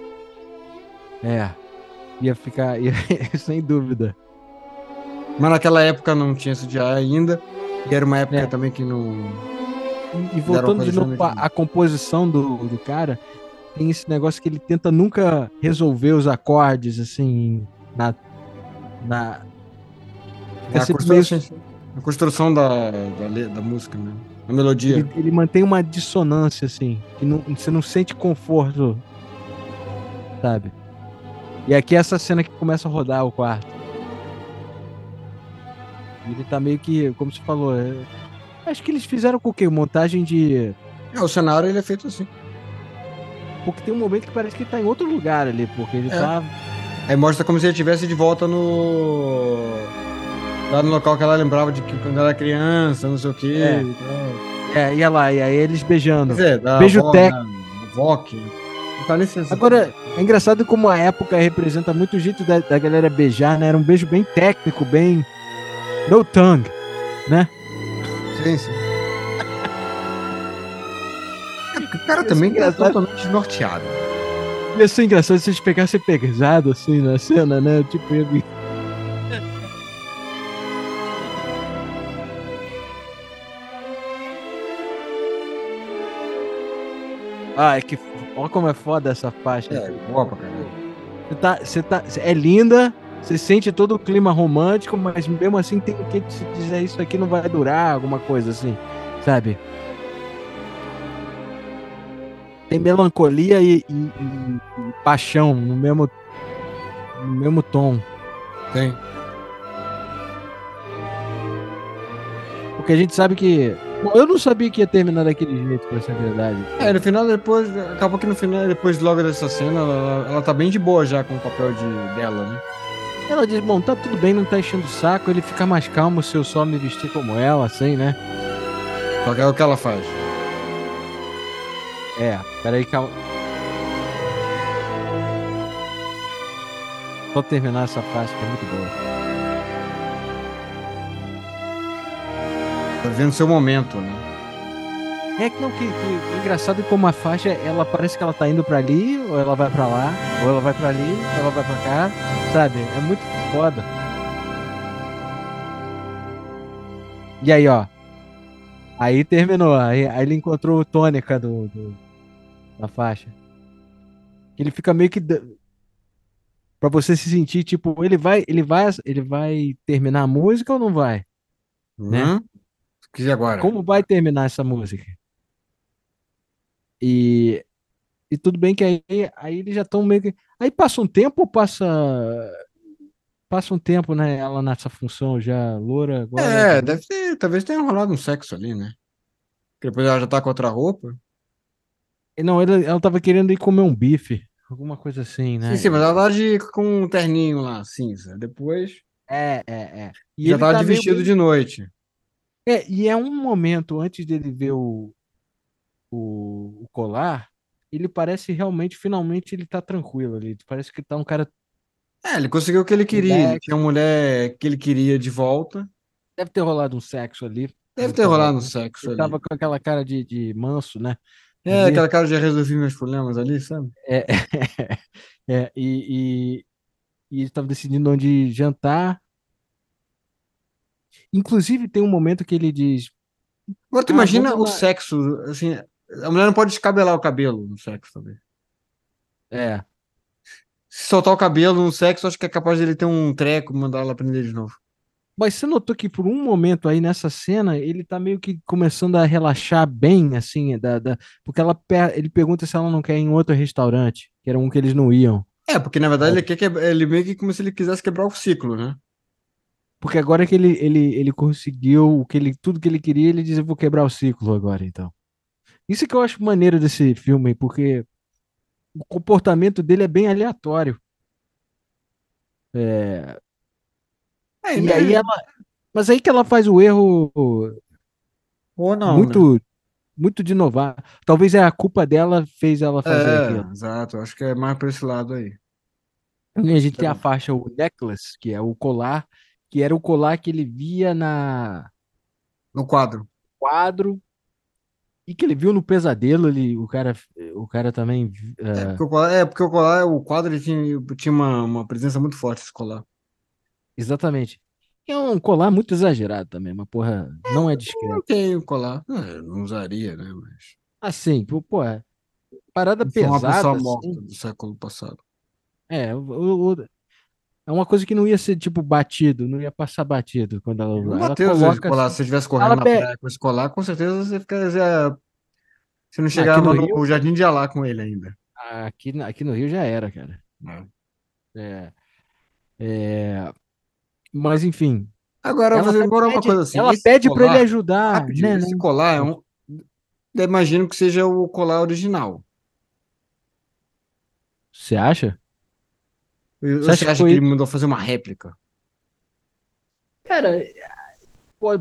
é. Ia ficar. [LAUGHS] ia- sem dúvida. Mas naquela época não tinha CGI ainda. E era uma época É. também que não. E, e voltando de novo à composição do, do cara, tem esse negócio que ele tenta nunca resolver os acordes, assim, na. na É a, sempre meio- construção, a construção da, da, da música, né? A melodia. ele, ele mantém uma dissonância, assim, que não, você não sente conforto, sabe? E aqui é essa cena que começa a rodar o quarto. Ele tá meio que, como você falou, é- acho que eles fizeram com o quê? Montagem de. É, o cenário ele é feito assim. Porque tem um momento que parece que ele tá em outro lugar ali, porque ele É. tá Aí mostra como se ele estivesse de volta no. Lá no local que ela lembrava de que quando ela era criança, não sei o quê. É. e tal. É, ia lá, e aí eles beijando. Quer dizer, da Beijo tec- né. Não tá Agora, é engraçado como a época representa muito o jeito da, da galera beijar, né? Era um beijo bem técnico, bem. No tongue, né? É, [LAUGHS] o cara também engraçado. totalmente desnorteado. Ia ser engraçado se eles pegassem pesado, assim, na cena, né? Tipo, ia vir- [LAUGHS] Ah, é que. Olha como é foda essa faixa. É, boa pra caralho. Você tá, você tá, é linda, você sente todo o clima romântico, mas mesmo assim tem que se dizer isso aqui não vai durar, alguma coisa assim, sabe? Tem melancolia e, e- e- e paixão no mesmo, no mesmo tom. Tem. Porque a gente sabe que. Bom, eu não sabia que ia terminar daquele jeito, pra ser verdade. É, no final, depois. Acabou que no final, depois logo dessa cena, ela, ela tá bem de boa já com o papel de, dela, né? Ela diz: Bom, tá tudo bem, não tá enchendo o saco, ele fica mais calmo se eu só me vestir como ela, assim, né? Só que é o que ela faz. É, peraí, calma. Só terminar essa faixa que é muito boa. Tá vivendo seu momento, né? É que não, que, que- que engraçado como a faixa, ela parece que ela tá indo pra ali, ou ela vai pra lá, ou ela vai pra ali, ou ela vai pra cá, sabe? É muito foda. E aí, ó. Aí terminou, aí, aí ele encontrou o tônica do, do- da faixa. Ele fica meio que Pra você se sentir tipo, ele vai, ele vai, ele vai terminar a música ou não vai? Né? Hum? E agora? Como vai terminar essa música? E, e tudo bem que aí, aí eles já estão meio que. Aí passa um tempo passa. Passa um tempo, né? Ela nessa função já loura agora. É, deve ter. Talvez tenha rolado um sexo ali, né? Porque depois ela já tá com outra roupa. Não, ela, ela tava querendo ir comer um bife. Alguma coisa assim, né? Sim, sim, mas ela tava de, com um terninho lá, cinza. Depois É, é, é. E já tava tá de meio- vestido de noite. É, e é um momento antes dele ver o, o, o colar, ele parece realmente, finalmente, ele tá tranquilo ali. Parece que tá um cara. É, ele conseguiu o que ele queria. Ele tinha uma mulher que ele queria de volta. Deve ter rolado um sexo ali. Deve ter rolado um sexo Ele ali. tava com aquela cara de, de manso, né? É, ali. aquela cara de resolver meus problemas ali, sabe? É, [LAUGHS] é, e, e, e ele tava decidindo onde jantar. Inclusive, tem um momento que ele diz: Agora tu Ah, imagina o sexo, assim, a mulher não pode descabelar o cabelo no sexo também. É, Se soltar o cabelo no sexo, acho que é capaz dele ter um treco e mandar ela prender de novo. Mas você notou que por um momento aí nessa cena, ele tá meio que começando a relaxar bem, assim, da, da... porque ela, ele pergunta se ela não quer ir em outro restaurante, que era um que eles não iam. É, porque na verdade é. ele quer que ele meio que como se ele quisesse quebrar o ciclo, né? Porque agora que ele, ele, ele conseguiu o que ele, tudo que ele queria, ele diz: Eu vou quebrar o ciclo agora, então. Isso que eu acho maneiro desse filme, porque o comportamento dele é bem aleatório. É... É, e né? aí ela. Mas aí que ela faz o erro. Ou não. Muito, né? muito de inovar. Talvez é a culpa dela fez ela fazer é, aquilo. Exato, acho que é mais para esse lado aí. E a gente tem a faixa, o necklace, que é o colar, que era o colar que ele via na. No quadro. Quadro. E que ele viu no pesadelo, ele, o cara, o cara também. Uh... É, porque o colar, é, porque o colar, o quadro ele tinha, tinha uma, uma presença muito forte esse colar. Exatamente. É um colar muito exagerado também, mas porra, não é discreto. Eu tenho colar, é, não usaria, né? Mas... Assim, pô, é parada pesada. Uma pessoa morta assim. do século passado. É, o, o, é uma coisa que não ia ser tipo batido, não ia passar batido quando ela usar. Mateus, coloca, colar, assim, se você estivesse correndo na praia com esse colar, com certeza você ficaria. Você não chegava no, no Rio... Jardim de Alá com ele ainda. Aqui, aqui no Rio já era, cara. É. é, é mas enfim. Agora, ela agora uma coisa assim. Ela pede para ele ajudar. Rapidinho, né, esse né? colar é um. Imagino que seja o colar original. Você acha? Você, Você acha, que, foi... que ele mandou fazer uma réplica? Cara,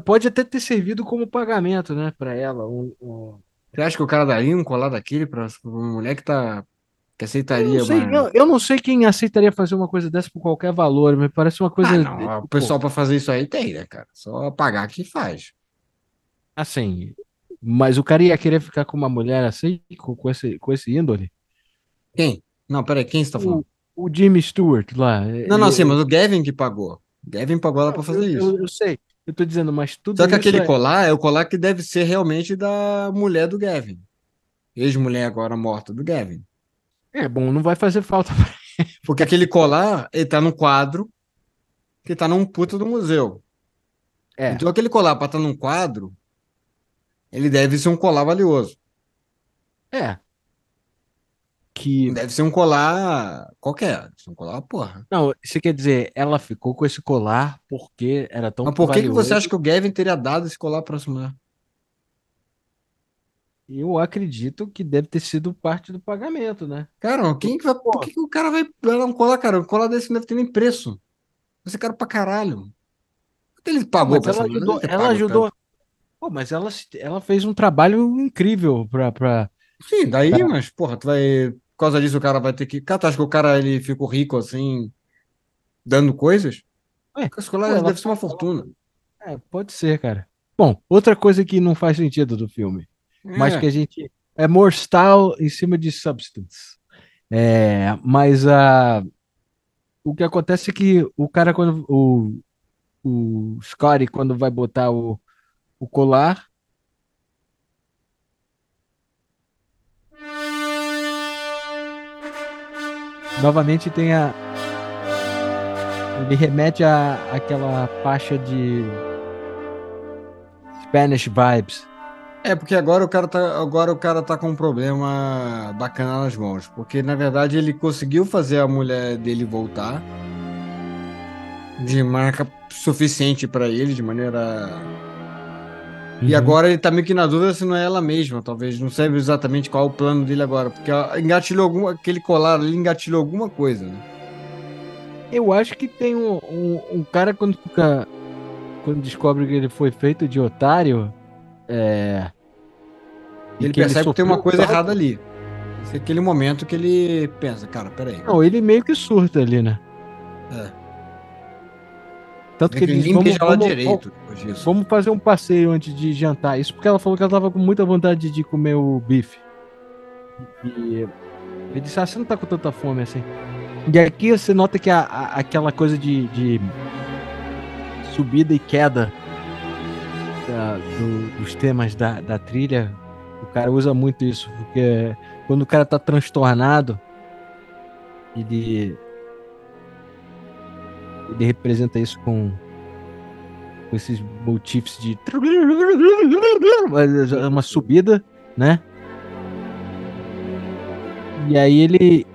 pode até ter servido como pagamento, né, para ela. Um, um... Você acha que o cara daria um colar daquele para uma mulher que tá que aceitaria. Eu não, sei, eu, eu não, sei, quem aceitaria fazer uma coisa dessa por qualquer valor, me parece uma coisa. Ah, não, o pessoal para fazer isso aí tem, né, cara? Só pagar que faz. Assim, mas o cara ia querer ficar com uma mulher assim, com, com, esse, com esse índole? Quem? Não, peraí, quem você tá falando? O, Jimmy Stewart lá. Não, não, eu, sim, mas o Gavin que pagou. O Gavin pagou ela para fazer eu, isso. Eu, eu, sei, eu tô dizendo, mas tudo Só que aquele é... colar é o colar que deve ser realmente da mulher do Gavin. Ex-mulher agora morta do Gavin. É bom, não vai fazer falta. Porque aquele colar, ele tá no quadro que tá num puta do museu. É. Então aquele colar para estar tá num quadro, ele deve ser um colar valioso. É. Que... Deve ser um colar qualquer. Um colar, porra. Não, você quer dizer, ela ficou com esse colar porque era tão Mas por que, que você acha que o Gavin teria dado esse colar pra mulher? Eu acredito que deve ter sido parte do pagamento, né? Cara, quem que vai. Por que, que o cara vai dar um colar, cara? Um colar desse não deve ter nem preço. Você cara pra caralho. Ele pagou mas ela ajudou. Ela ajudou. Pô, mas ela, ela fez um trabalho incrível pra. pra Sim, daí, pra... mas, porra, tu vai. Por causa disso, o cara vai ter que. Cara, tu acha que o cara ele ficou rico assim, dando coisas? É, Esse colar deve ser uma fortuna. É, pode ser, cara. Bom, outra coisa que não faz sentido do filme mas é. que a gente é more style em cima de substance. É, mas a o que acontece é que o cara quando o o Scotty quando vai botar o, o colar novamente tem a ele remete a aquela faixa de Spanish vibes é, porque agora o cara tá, agora o cara tá com um problema bacana nas mãos. Porque, na verdade, ele conseguiu fazer a mulher dele voltar de marca suficiente para ele, de maneira. Uhum. E agora ele tá meio que na dúvida se não é ela mesma, talvez. Não sabe exatamente qual é o plano dele agora. Porque engatilhou alguma, aquele colar ali engatilhou alguma coisa, né? Eu acho que tem um, um, um cara quando fica. Quando descobre que ele foi feito de otário é... Ele percebe que tem uma coisa errada ali. Esse é aquele momento que ele pensa, cara, peraí. Não, ele meio que surta ali, né? É. Tanto que ele diz, vamos, vamos, direito vamos, vamos fazer um passeio antes de jantar. Isso porque ela falou que ela tava com muita vontade de comer o bife. E ele disse, ah, você não tá com tanta fome assim. E aqui você nota que a, a, aquela coisa de, de subida e queda da, do, dos temas da, da trilha, o cara usa muito isso, porque quando o cara tá transtornado, ele ele representa isso com, com esses motifs de uma subida, né? E aí ele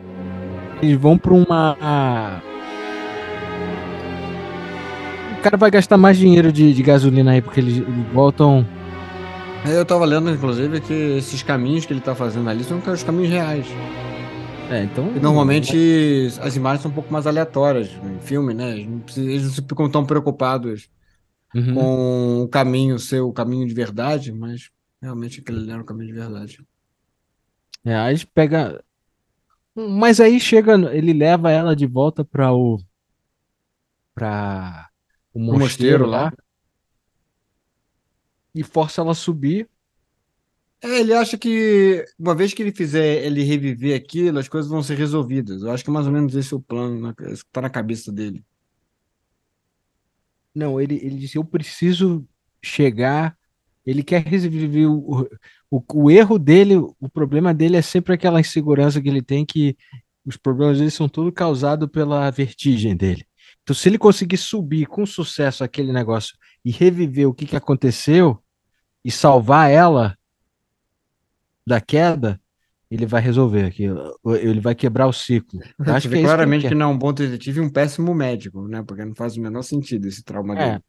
eles vão para uma o cara vai gastar mais dinheiro de, de gasolina aí porque eles, eles voltam É, Eu tava lendo, inclusive, que esses caminhos que ele tá fazendo ali são os caminhos reais. é, então E normalmente as imagens são um pouco mais aleatórias em filme, né? Eles não, precisam- eles não ficam tão preocupados Uhum. com o caminho ser o caminho de verdade, mas realmente aquele era o caminho de verdade. É, aí pega. Mas aí chega, ele leva ela de volta para o para o mosteiro mosteiro lá. lá e força ela a subir. É, ele acha que uma vez que ele fizer ele reviver aquilo, as coisas vão ser resolvidas. Eu acho que mais ou menos esse é o plano, né? Isso que tá na cabeça dele. Não, ele, ele disse: Eu preciso chegar. Ele quer reviver o, o, o erro dele, o problema dele é sempre aquela insegurança que ele tem, que os problemas dele são tudo causados pela vertigem dele. Então, se ele conseguir subir com sucesso aquele negócio e reviver o que, que aconteceu e salvar ela da queda, ele vai resolver aquilo. Ele vai quebrar o ciclo. [LAUGHS] Eu acho que é que claramente quer. que não é um bom detetive e um péssimo médico, né? Porque não faz o menor sentido esse trauma É. dele.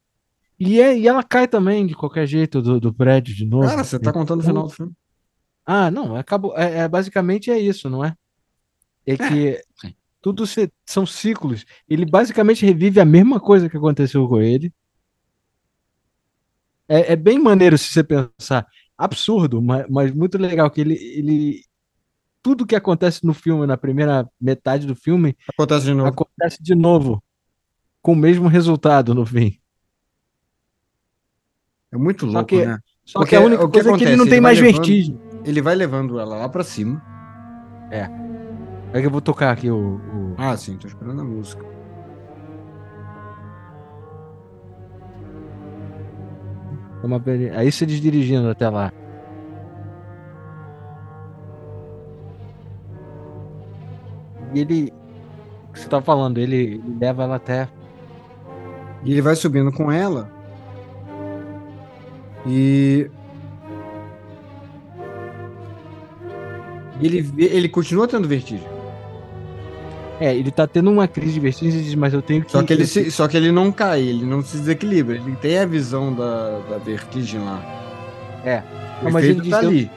E, é- e ela cai também, de qualquer jeito, do, do prédio de novo. Cara, você tá contando o final do filme. Ah, não, acabou. É, é- basicamente é isso, não é? É que sim. tudo se- são ciclos. Ele basicamente revive a mesma coisa que aconteceu com ele. É, é bem maneiro se você pensar. Absurdo, mas, mas muito legal que ele, ele. Tudo que acontece no filme, na primeira metade do filme, Acontece de novo. acontece de novo. Com o mesmo resultado no fim. É muito Só louco, que- né? Só Porque que a única que coisa é que ele acontece? não Ele tem mais levando- vertigem. Ele vai levando ela lá pra cima. É que eu vou tocar aqui o- o, Ah, sim, tô esperando a música. Aí se eles dirigindo até lá. E ele. O que você tá falando? Ele, ele leva ela até. E ele vai subindo com ela. E. Ele, ele continua tendo vertigem. É, ele tá tendo uma crise de vertigem e diz, mas eu tenho que. Só que, ele se- só que ele não cai, ele não se desequilibra. Ele tem a visão da, da vertigem lá. É. O Não, mas ele tá diz, eu- ali.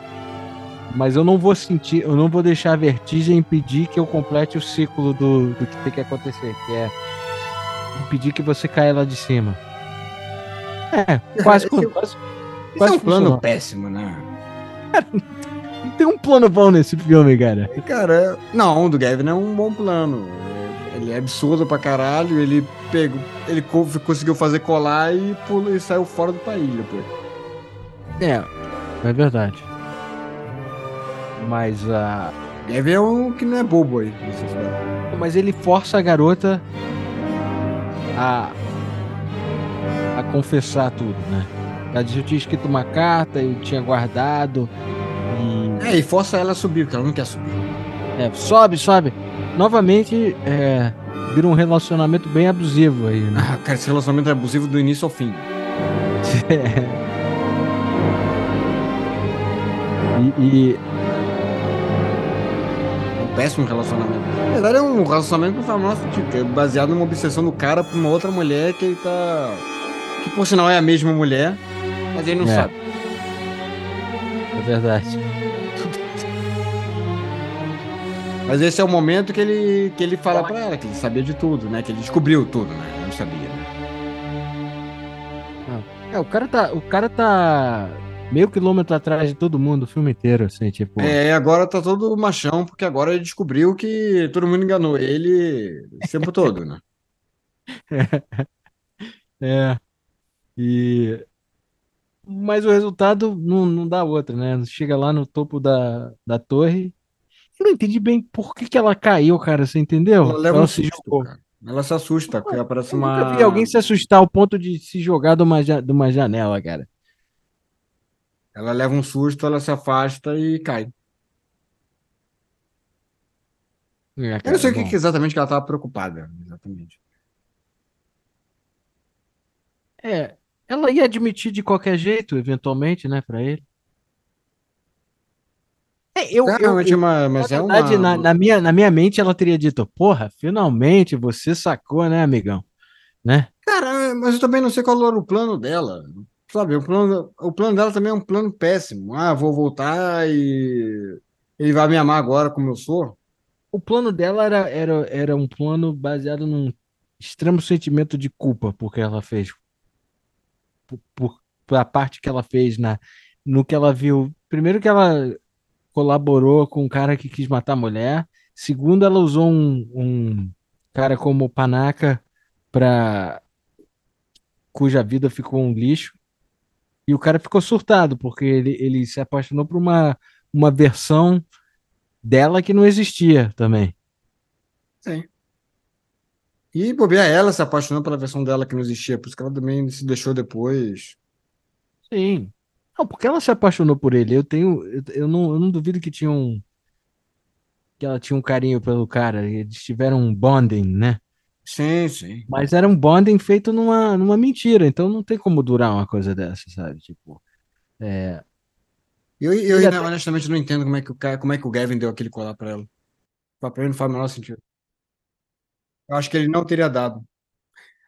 Mas eu não vou sentir, eu não vou deixar a vertigem impedir que eu complete o ciclo do, do que tem que acontecer, que é impedir que você caia lá de cima. É, quase. Esse- quase Isso é quase um plano funcionou. péssimo, né? Não [LAUGHS] tem um plano bom nesse filme, cara. E, Cara, não, o do Gavin é um bom plano. É- Ele é absurdo pra caralho. Ele pegou, ele co- conseguiu fazer colar e, pulou, e saiu fora do país depois. É, é verdade. Mas a. Gavin é um que não é bobo aí. Mas ele força a garota a. a confessar tudo, né? Ela diz: Eu tinha escrito uma carta, eu tinha guardado. E. É, e força ela a subir, porque ela não quer subir. É, sobe, sobe. Novamente, é, vira um relacionamento bem abusivo aí, né? Ah, cara, esse relacionamento é abusivo do início ao fim. [LAUGHS] e, e- É um péssimo relacionamento. Na verdade, é um relacionamento que não faz o menor sentido, que é baseado numa obsessão do cara por uma outra mulher que ele tá. Que por sinal é a mesma mulher, mas ele não É. sabe. é verdade. Mas esse é o momento que ele, que ele fala pra ela, que ele sabia de tudo, né? Que ele descobriu tudo, né? Ele não sabia. né? É, o cara tá. O cara tá meio quilômetro atrás de todo mundo o filme inteiro, assim, tipo. É, agora tá todo machão, porque agora ele descobriu que todo mundo enganou ele o tempo [LAUGHS] todo, né? É. E. Mas o resultado não, não dá outra, né? Chega lá no topo da, da torre. Eu não entendi bem por que, que ela caiu, cara. Você entendeu? Ela leva um se susto, jogou. cara. Ela se assusta, porque aparece Eu uma. nunca vi alguém se assustar ao ponto de se jogar de uma, de uma janela, cara. Ela leva um susto, ela se afasta e cai. É, Eu não sei o que, que exatamente que ela tava preocupada. Exatamente. É, ela ia admitir de qualquer jeito, eventualmente, né, pra ele. É, eu, É, eu, realmente é eu- uma, na mas é verdade, na, uma. na minha, na minha mente, ela teria dito, porra, finalmente você sacou, né, amigão? Né? Cara, mas eu também não sei qual era o plano dela. Sabe, o plano, o plano dela também é um plano péssimo. Ah, vou voltar e ele vai me amar agora como eu sou. O plano dela era, era, era um plano baseado num extremo sentimento de culpa, porque ela fez, por, por, a parte que ela fez na, no que ela viu. Primeiro que ela colaborou com um cara que quis matar a mulher. Segundo, ela usou um, um cara como panaca para cuja vida ficou um lixo. E o cara ficou surtado, porque ele, ele se apaixonou por uma, uma versão dela que não existia também. Sim. E bobear ela se apaixonou pela versão dela que não existia, por isso que ela também se deixou depois. Sim. Não, porque ela se apaixonou por ele. Eu tenho. Eu, eu não, eu não duvido que tinha um. Que ela tinha um carinho pelo cara. Eles tiveram um bonding, né? Sim, sim. Mas era um bonding feito numa, numa mentira. Então não tem como durar uma coisa dessa, sabe? Tipo. É, Eu, eu até- honestamente não entendo como é que o cara, como é que o Gavin deu aquele colar pra ela. Pra mim não faz o menor sentido. Eu acho que ele não teria dado.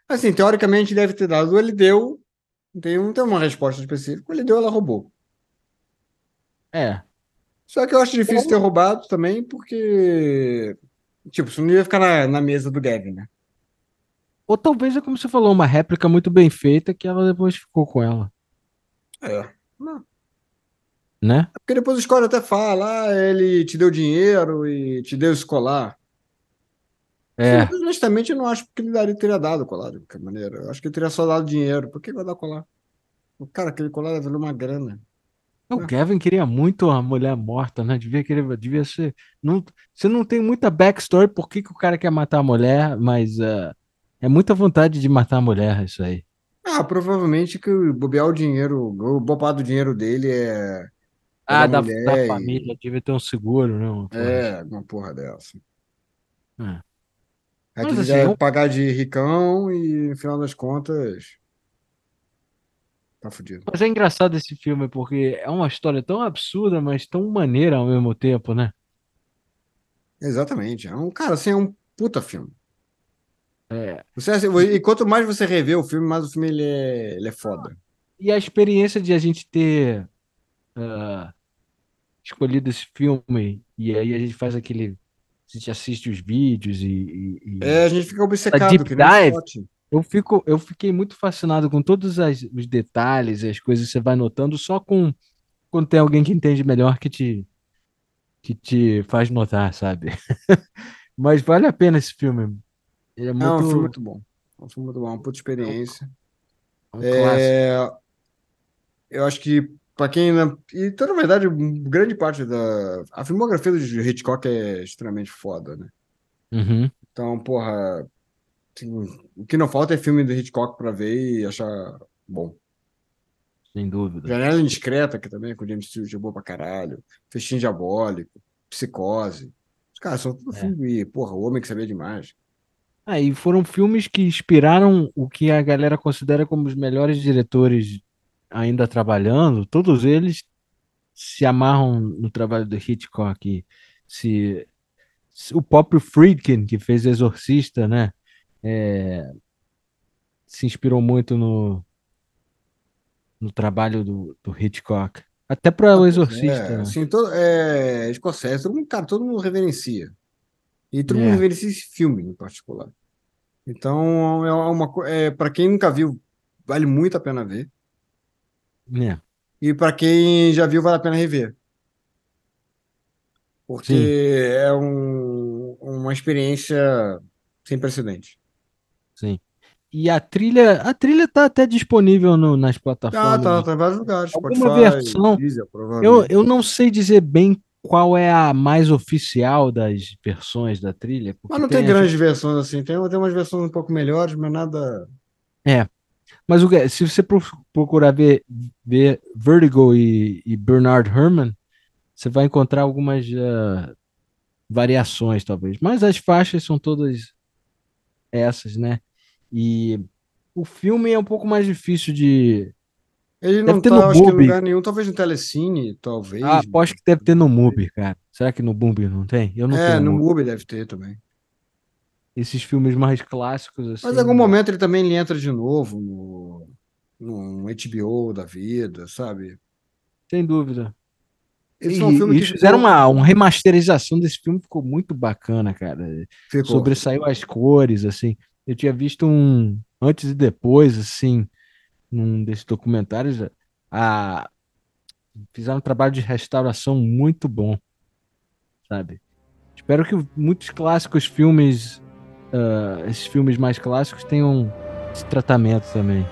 Assim, teoricamente deve ter dado. Ele deu, não tem, não tem uma resposta específica. Ele deu, ela roubou. é. Só que eu acho difícil ter roubado também, porque. Tipo, isso não ia ficar na, na mesa do Gavin, né? Ou talvez é como você falou, uma réplica muito bem feita que ela depois ficou com ela, É. Não. né? Porque depois o Scott até fala, ah, ele te deu dinheiro e te deu esse colar. É. Sim, honestamente, eu não acho que ele daria, teria dado o colar de qualquer maneira. Eu acho que ele teria só dado dinheiro. Por que vai dar colar? O cara, aquele colar deve valer uma grana. O Gavin queria muito a mulher morta, né? Devia querer, devia ser. Não, você não tem muita backstory por que, que o cara quer matar a mulher, mas eh, é muita vontade de matar a mulher, isso aí. Ah, provavelmente que o bobear o dinheiro, o bobado do dinheiro dele é. Ah, da da, da e- família, devia ter um seguro, né? É, uma porra dessa. assim. É. Que assim, eu- pagar de ricão e, no final das contas, tá fudido. Mas é engraçado esse filme, porque é uma história tão absurda, mas tão maneira ao mesmo tempo, né? Exatamente. É um, cara, assim, é um puta filme. É. Você, e quanto mais você revê o filme, mais o filme ele é, ele é foda. E a experiência de a gente ter ah, escolhido esse filme, e aí a gente faz aquele. A gente assiste os vídeos e. e- e- É, a gente fica obcecado, deep dive. Eu fico, eu fiquei muito fascinado com todos as- os detalhes, as coisas que você vai notando, só com quando tem alguém que entende melhor que te, que te faz notar, sabe? [LAUGHS] Mas vale a pena esse filme. Ele é É um muito filme muito bom. É um filme muito bom, uma puta experiência. um clássico. É, eu acho que pra quem. E, então, na verdade, grande parte da. A filmografia do Hitchcock é extremamente foda, né? Uhum, Então, porra. assim, o que não falta é filme do Hitchcock pra ver e achar bom. sem dúvida. Janela Indiscreta, que também é com o James Stewart, é boa pra caralho. Festim Diabólico, Psicose. Os caras são tudo É. filme. Porra, o homem que sabia demais. Ah, e foram filmes que inspiraram o que a galera considera como os melhores diretores ainda trabalhando. Todos eles se amarram no trabalho do Hitchcock. Se, se- o próprio Friedkin, que fez Exorcista, né? é, se inspirou muito no, no trabalho do, do Hitchcock. Até para o Exorcista. É, né? assim, todo, é, todo mundo, cara, todo mundo reverencia. E todo mundo É. reverencia esse filme em particular. Então, é uma é, para quem nunca viu, vale muito a pena ver. É, E para quem já viu, vale a pena rever. Porque Sim. é um- uma experiência sem precedente. sim. E a trilha, a trilha tá até disponível no- nas Ah, plataformas. tá, tá em vários lugares. Alguma Spotify, versão- Eu, provavelmente. eu não sei dizer bem qual é a mais oficial das versões da trilha. porque Mas não tem as- grandes versões assim. Tem, tem umas versões um pouco melhores, mas nada. Mas o que- se você pro- procurar ver, ver Vertigo e, e Bernard Herrmann, você vai encontrar algumas ah, variações, talvez. Mas as faixas são todas essas, né? E O filme é um pouco mais difícil de. Ele Deve não ter tá, no Mubi. lugar nenhum, talvez no Telecine, talvez. Ah, aposto que deve ter no Mubi, cara. Será que no Mubi não tem? Eu não É, no Mubi. Mubi deve ter também. Esses filmes mais clássicos, assim. Mas em algum momento ele também ele entra de novo no, no HBO da vida, sabe? Sem dúvida. Esse E, foi um filme que eles fizeram ficou- uma, uma remasterização desse filme, ficou muito bacana, cara. ficou. Sobressaiu as cores, assim. Eu tinha visto um antes e depois, assim, num desses documentários. A... Fizeram um trabalho de restauração muito bom, sabe? Espero que muitos clássicos filmes, ah, esses filmes mais clássicos, tenham esse tratamento também.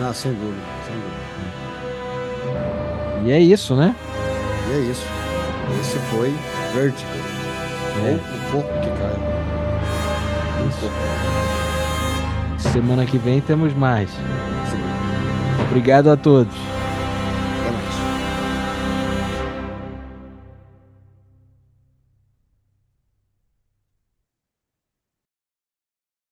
Ah, sem dúvida, sem dúvida. E é isso, né? E é isso. Esse foi Vertigo. É. Ou o corpo que cai. O corpo. Semana que vem temos mais. Obrigado a todos.